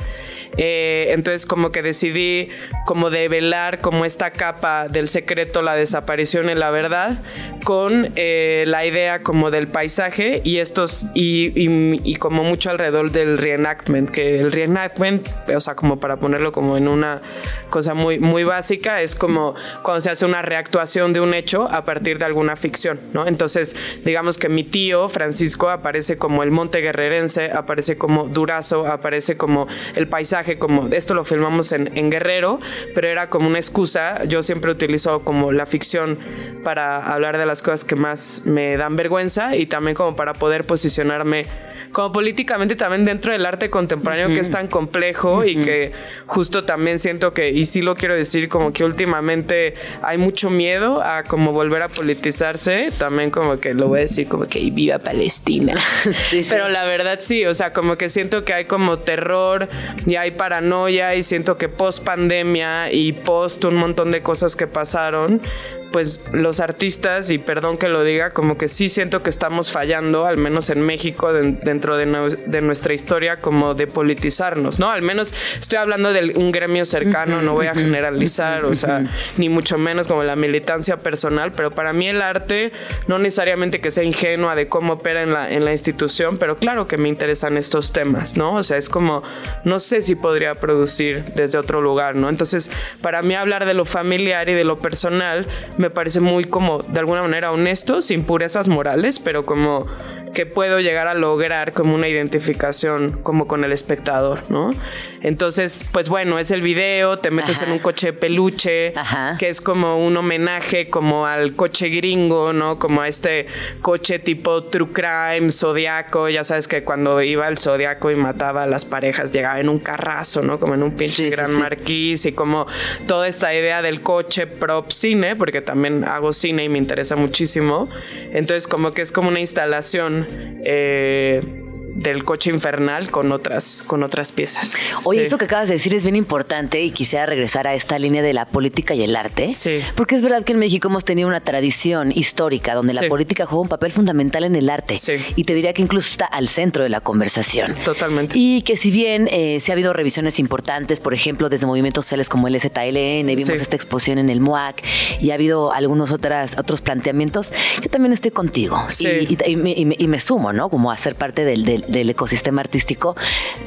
eh, entonces como que decidí como develar como esta capa del secreto, la desaparición y la verdad, con eh, la idea como del paisaje y estos, y, y, como mucho alrededor del reenactment, que el reenactment, o sea, como para ponerlo como en una cosa muy, muy básica, es como cuando se hace una reactuación de un hecho a partir de alguna ficción, ¿no? Entonces, digamos que mi tío Francisco aparece como el monte guerrerense, aparece como Durazo, aparece como el paisaje como esto lo filmamos en, en, Guerrero, pero era como una excusa. Yo siempre utilizo como la ficción para hablar de las cosas que más me dan vergüenza y también como para poder posicionarme como políticamente también dentro del arte contemporáneo que es tan complejo y que justo también siento que, y sí lo quiero decir, como que últimamente hay mucho miedo a como volver a politizarse, también como que lo voy a decir como que viva Palestina. [laughs] sí, Pero la verdad sí, o sea, como que siento que hay como terror y hay paranoia y siento que post pandemia y post un montón de cosas que pasaron, pues los artistas, y perdón que lo diga, como que sí siento que estamos fallando, al menos en México, dentro de, nuestra historia, como de politizarnos, ¿no? Al menos estoy hablando de un gremio cercano, no voy a generalizar, o sea, ni mucho menos como la militancia personal, pero para mí el arte, no necesariamente que sea ingenua de cómo opera en la, en la institución, pero claro que me interesan estos temas, ¿no? O sea, es como, no sé si podría producir desde otro lugar, ¿no? Entonces, para mí hablar de lo familiar y de lo personal, me parece muy como de alguna manera honesto, sin purezas morales, pero como que puedo llegar a lograr como una identificación como con el espectador, ¿no? Entonces, pues bueno, es el video, te metes en un coche de peluche, que es como un homenaje como al coche gringo, ¿no? Como a este coche tipo true crime, zodiaco, ya sabes que cuando iba el zodiaco y mataba a las parejas llegaba en un carrazo, ¿no? Como en un pinche gran marquís y como toda esta idea del coche prop cine, porque también hago cine y me interesa muchísimo. Entonces como que es como una instalación eh, del coche infernal con otras, con otras piezas. Oye, esto que acabas de decir es bien importante y quisiera regresar a esta línea de la política y el arte. Sí. Porque es verdad que en México hemos tenido una tradición histórica donde la política juega un papel fundamental en el arte. Sí. Y te diría que incluso está al centro de la conversación. Totalmente. Y que si bien eh, se ha habido revisiones importantes, por ejemplo, desde movimientos sociales como el ZLN, vimos esta exposición en el MOAC y ha habido algunos otras, otros planteamientos, yo también estoy contigo. Y, y, me, sumo, ¿no? Como a ser parte del del ecosistema artístico,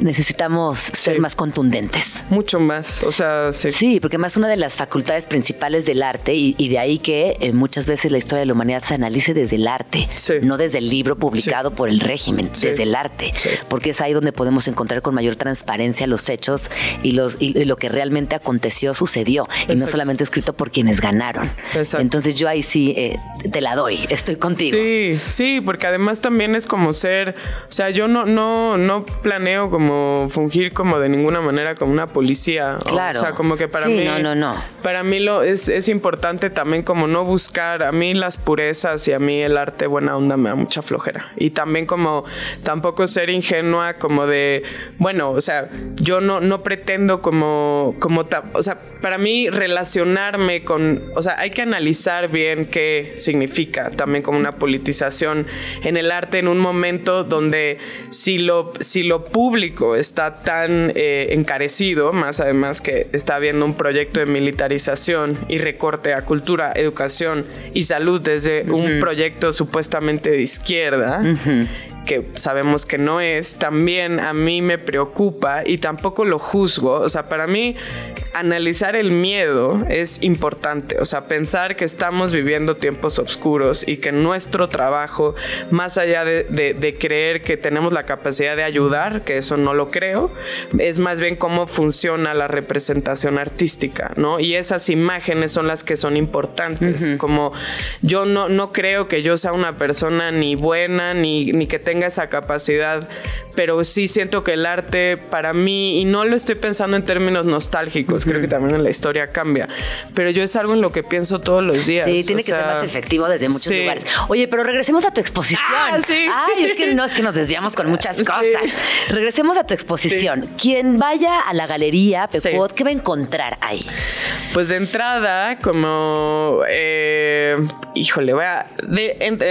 necesitamos ser más contundentes. Mucho más, o sea, sí. Sí, porque más una de las facultades principales del arte y, de ahí que eh, muchas veces la historia de la humanidad se analice desde el arte, no desde el libro publicado por el régimen, desde el arte, porque es ahí donde podemos encontrar con mayor transparencia los hechos y, los, y, lo que realmente aconteció, sucedió, y no solamente escrito por quienes ganaron. Entonces yo ahí sí eh, te la doy, estoy contigo. Sí, sí, porque además también es como ser, o sea, yo no, no, no planeo como fungir como de ninguna manera como una policía. Claro. O sea, como que para mí. No, no, no. Para mí lo es, es importante también como no buscar. A mí las purezas y a mí el arte buena onda me da mucha flojera. Y también como tampoco ser ingenua como de, bueno, o sea, yo no, no pretendo como, como, o sea, para mí relacionarme con, o sea, hay que analizar bien qué significa también como una politización en el arte en un momento donde si lo, si lo público está tan eh, encarecido, más además que está habiendo un proyecto de militarización y recorte a cultura, educación y salud desde un proyecto supuestamente de izquierda que sabemos que no es, también a mí me preocupa y tampoco lo juzgo. O sea, para mí analizar el miedo es importante. O sea, pensar que estamos viviendo tiempos oscuros y que nuestro trabajo, más allá de, creer que tenemos la capacidad de ayudar, que eso no lo creo, es más bien cómo funciona la representación artística, ¿no? Y esas imágenes son las que son importantes. Como yo no, no creo que yo sea una persona ni buena ni, ni que tenga tenga esa capacidad, pero sí siento que el arte para mí, y no lo estoy pensando en términos nostálgicos, creo que también en la historia cambia, pero yo es algo en lo que pienso todos los días. Sí, tiene que ser más efectivo desde muchos lugares. Oye, pero regresemos a tu exposición. Ah, Ay, es que no, es que nos desviamos con muchas cosas. Regresemos a tu exposición. Quien vaya a la galería Pecuot, ¿qué va a encontrar ahí? Pues de entrada, como, eh, híjole, voy a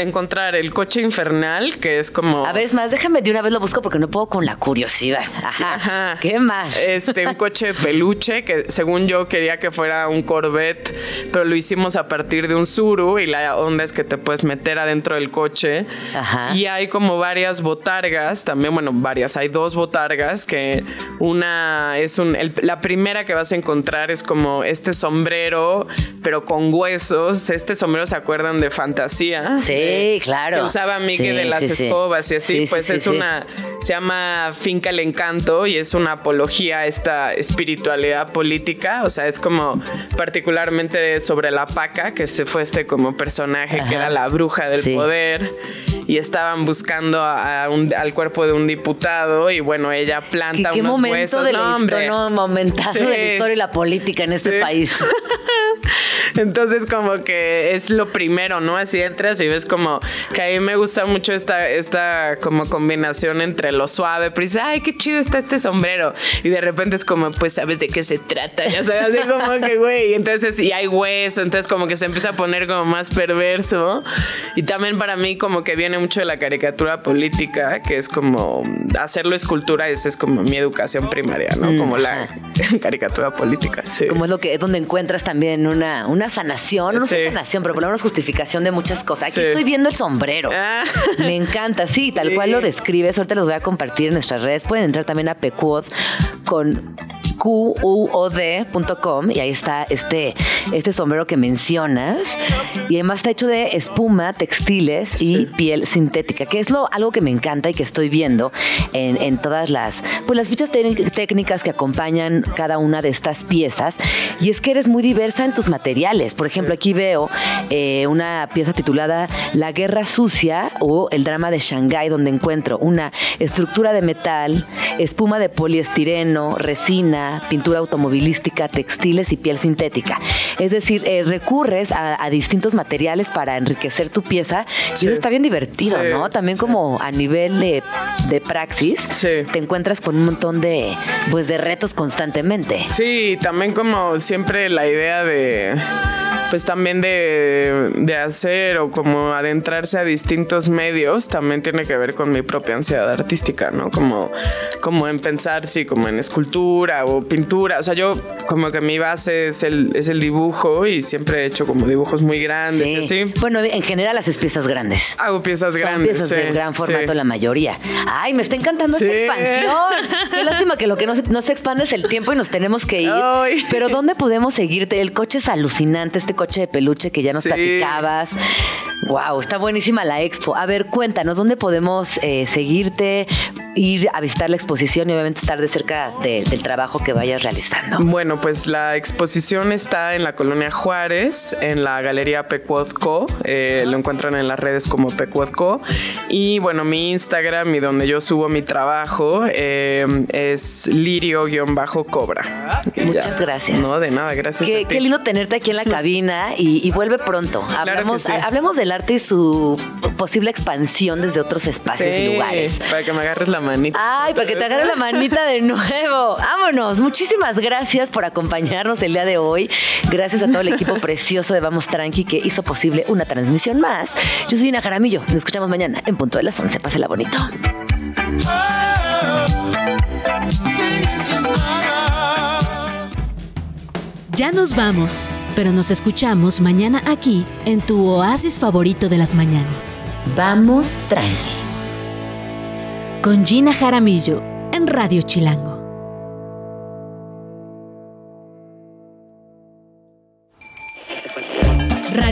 encontrar el coche infernal, que es como a ver, es más, déjame de una vez lo busco porque no puedo con la curiosidad. Ajá. ¿Qué más? Este, un coche de peluche que según yo quería que fuera un Corvette, pero lo hicimos a partir de un Suru y la onda es que te puedes meter adentro del coche. Ajá. Y hay como varias botargas, también, bueno, varias. Hay dos botargas que una es un. la primera que vas a encontrar es como este sombrero, pero con huesos. Este sombrero se acuerdan de fantasía. Sí, claro. Que usaba Miguel de las escobas y así, pues es una, se llama Finca el Encanto y es una apología a esta espiritualidad política, o sea, es como particularmente sobre la paca, que se fue este como personaje que era la bruja del poder y estaban buscando al cuerpo de un diputado y bueno, ella planta ¿Qué, qué unos momento huesos. De la historia, no, momentazo de la historia y la política en ese país. [laughs] Entonces como que es lo primero, ¿no? Así entras y ves como que a mí me gusta mucho esta, esta como combinación entre lo suave, pero dices, ay, qué chido está este sombrero. Y de repente es como, pues sabes de qué se trata, ya sabes, así como que, güey, entonces, y hay hueso, entonces como que se empieza a poner como más perverso. Y también para mí como que viene mucho de la caricatura política, que es como hacerlo escultura, esa es como mi educación primaria, ¿no? Como la [laughs] caricatura política, sí. Como es lo que es donde encuentras también una, una sanación, no sé sanación, pero por lo menos justificación de muchas cosas. Aquí estoy viendo el sombrero. Ah. Me encanta, sí, tal cual lo describes. Ahorita los voy a compartir en nuestras redes. Pueden entrar también a Pecuod con QUOD.com y ahí está este, este sombrero que mencionas. Y además está hecho de espuma, textiles y piel sintética, que es lo, algo que me encanta y que estoy viendo en, en todas las, pues las fichas técnicas que acompañan cada una de estas piezas. Y es que eres muy diversa en tus materiales. Por ejemplo, aquí veo eh, una pieza titulada La Guerra Sucia o El Drama de Shanghái, donde encuentro una estructura de metal, espuma de poliestireno, resina, pintura automovilística, textiles y piel sintética. Es decir, eh, recurres a, distintos materiales para enriquecer tu pieza y eso está bien divertido, ¿no? También como a nivel de, de praxis, te encuentras con un montón de, pues, de retos constantemente. Sí, también como siempre la idea de pues también de, de hacer o como adentrarse a distintos medios, también tiene que ver con mi propia ansiedad artística, ¿no? Como, como en pensar, sí, como en escultura o pintura. O sea, yo como que mi base es el, es el dibujo y siempre he hecho como dibujos muy grandes y así. Bueno, en general haces piezas grandes. Hago piezas Son grandes. piezas de gran formato sí. la mayoría. Ay, me está encantando esta expansión. [laughs] Qué lástima que lo que no se, no se expande es el tiempo y nos tenemos que ir. Ay. Pero ¿dónde podemos seguirte? El coche es alucinante, este coche de peluche que ya nos platicabas. Wow, está buenísima la expo. A ver, cuéntanos, ¿dónde podemos eh, seguirte, ir a visitar la exposición y obviamente estar de cerca de- del trabajo que vayas realizando? Bueno, pues la exposición está en la colonia Juárez, en la galería Pecuodco. Eh, lo encuentran en las redes como Pecuodco. Y bueno, mi Instagram y donde yo subo mi trabajo eh, es lirio-cobra. Muchas gracias. No, de nada, gracias. Qué, a ti. qué lindo tenerte aquí en la cabina y, y vuelve pronto. Hablamos, sí. hablemos del arte y su posible expansión desde otros espacios y lugares. Para que me agarres la manita. Ay, para que te agarre la manita de nuevo. Vámonos. Muchísimas gracias por acompañarnos el día de hoy. Gracias a todo el equipo precioso de Vamos Tranqui que hizo posible una transmisión más. Yo soy Ina Jaramillo. Nos escuchamos mañana en punto de las 11. Pásela bonito. Ya nos vamos, pero nos escuchamos mañana aquí en tu oasis favorito de las mañanas. Vamos Tranqui. Con Gina Jaramillo en Radio Chilango.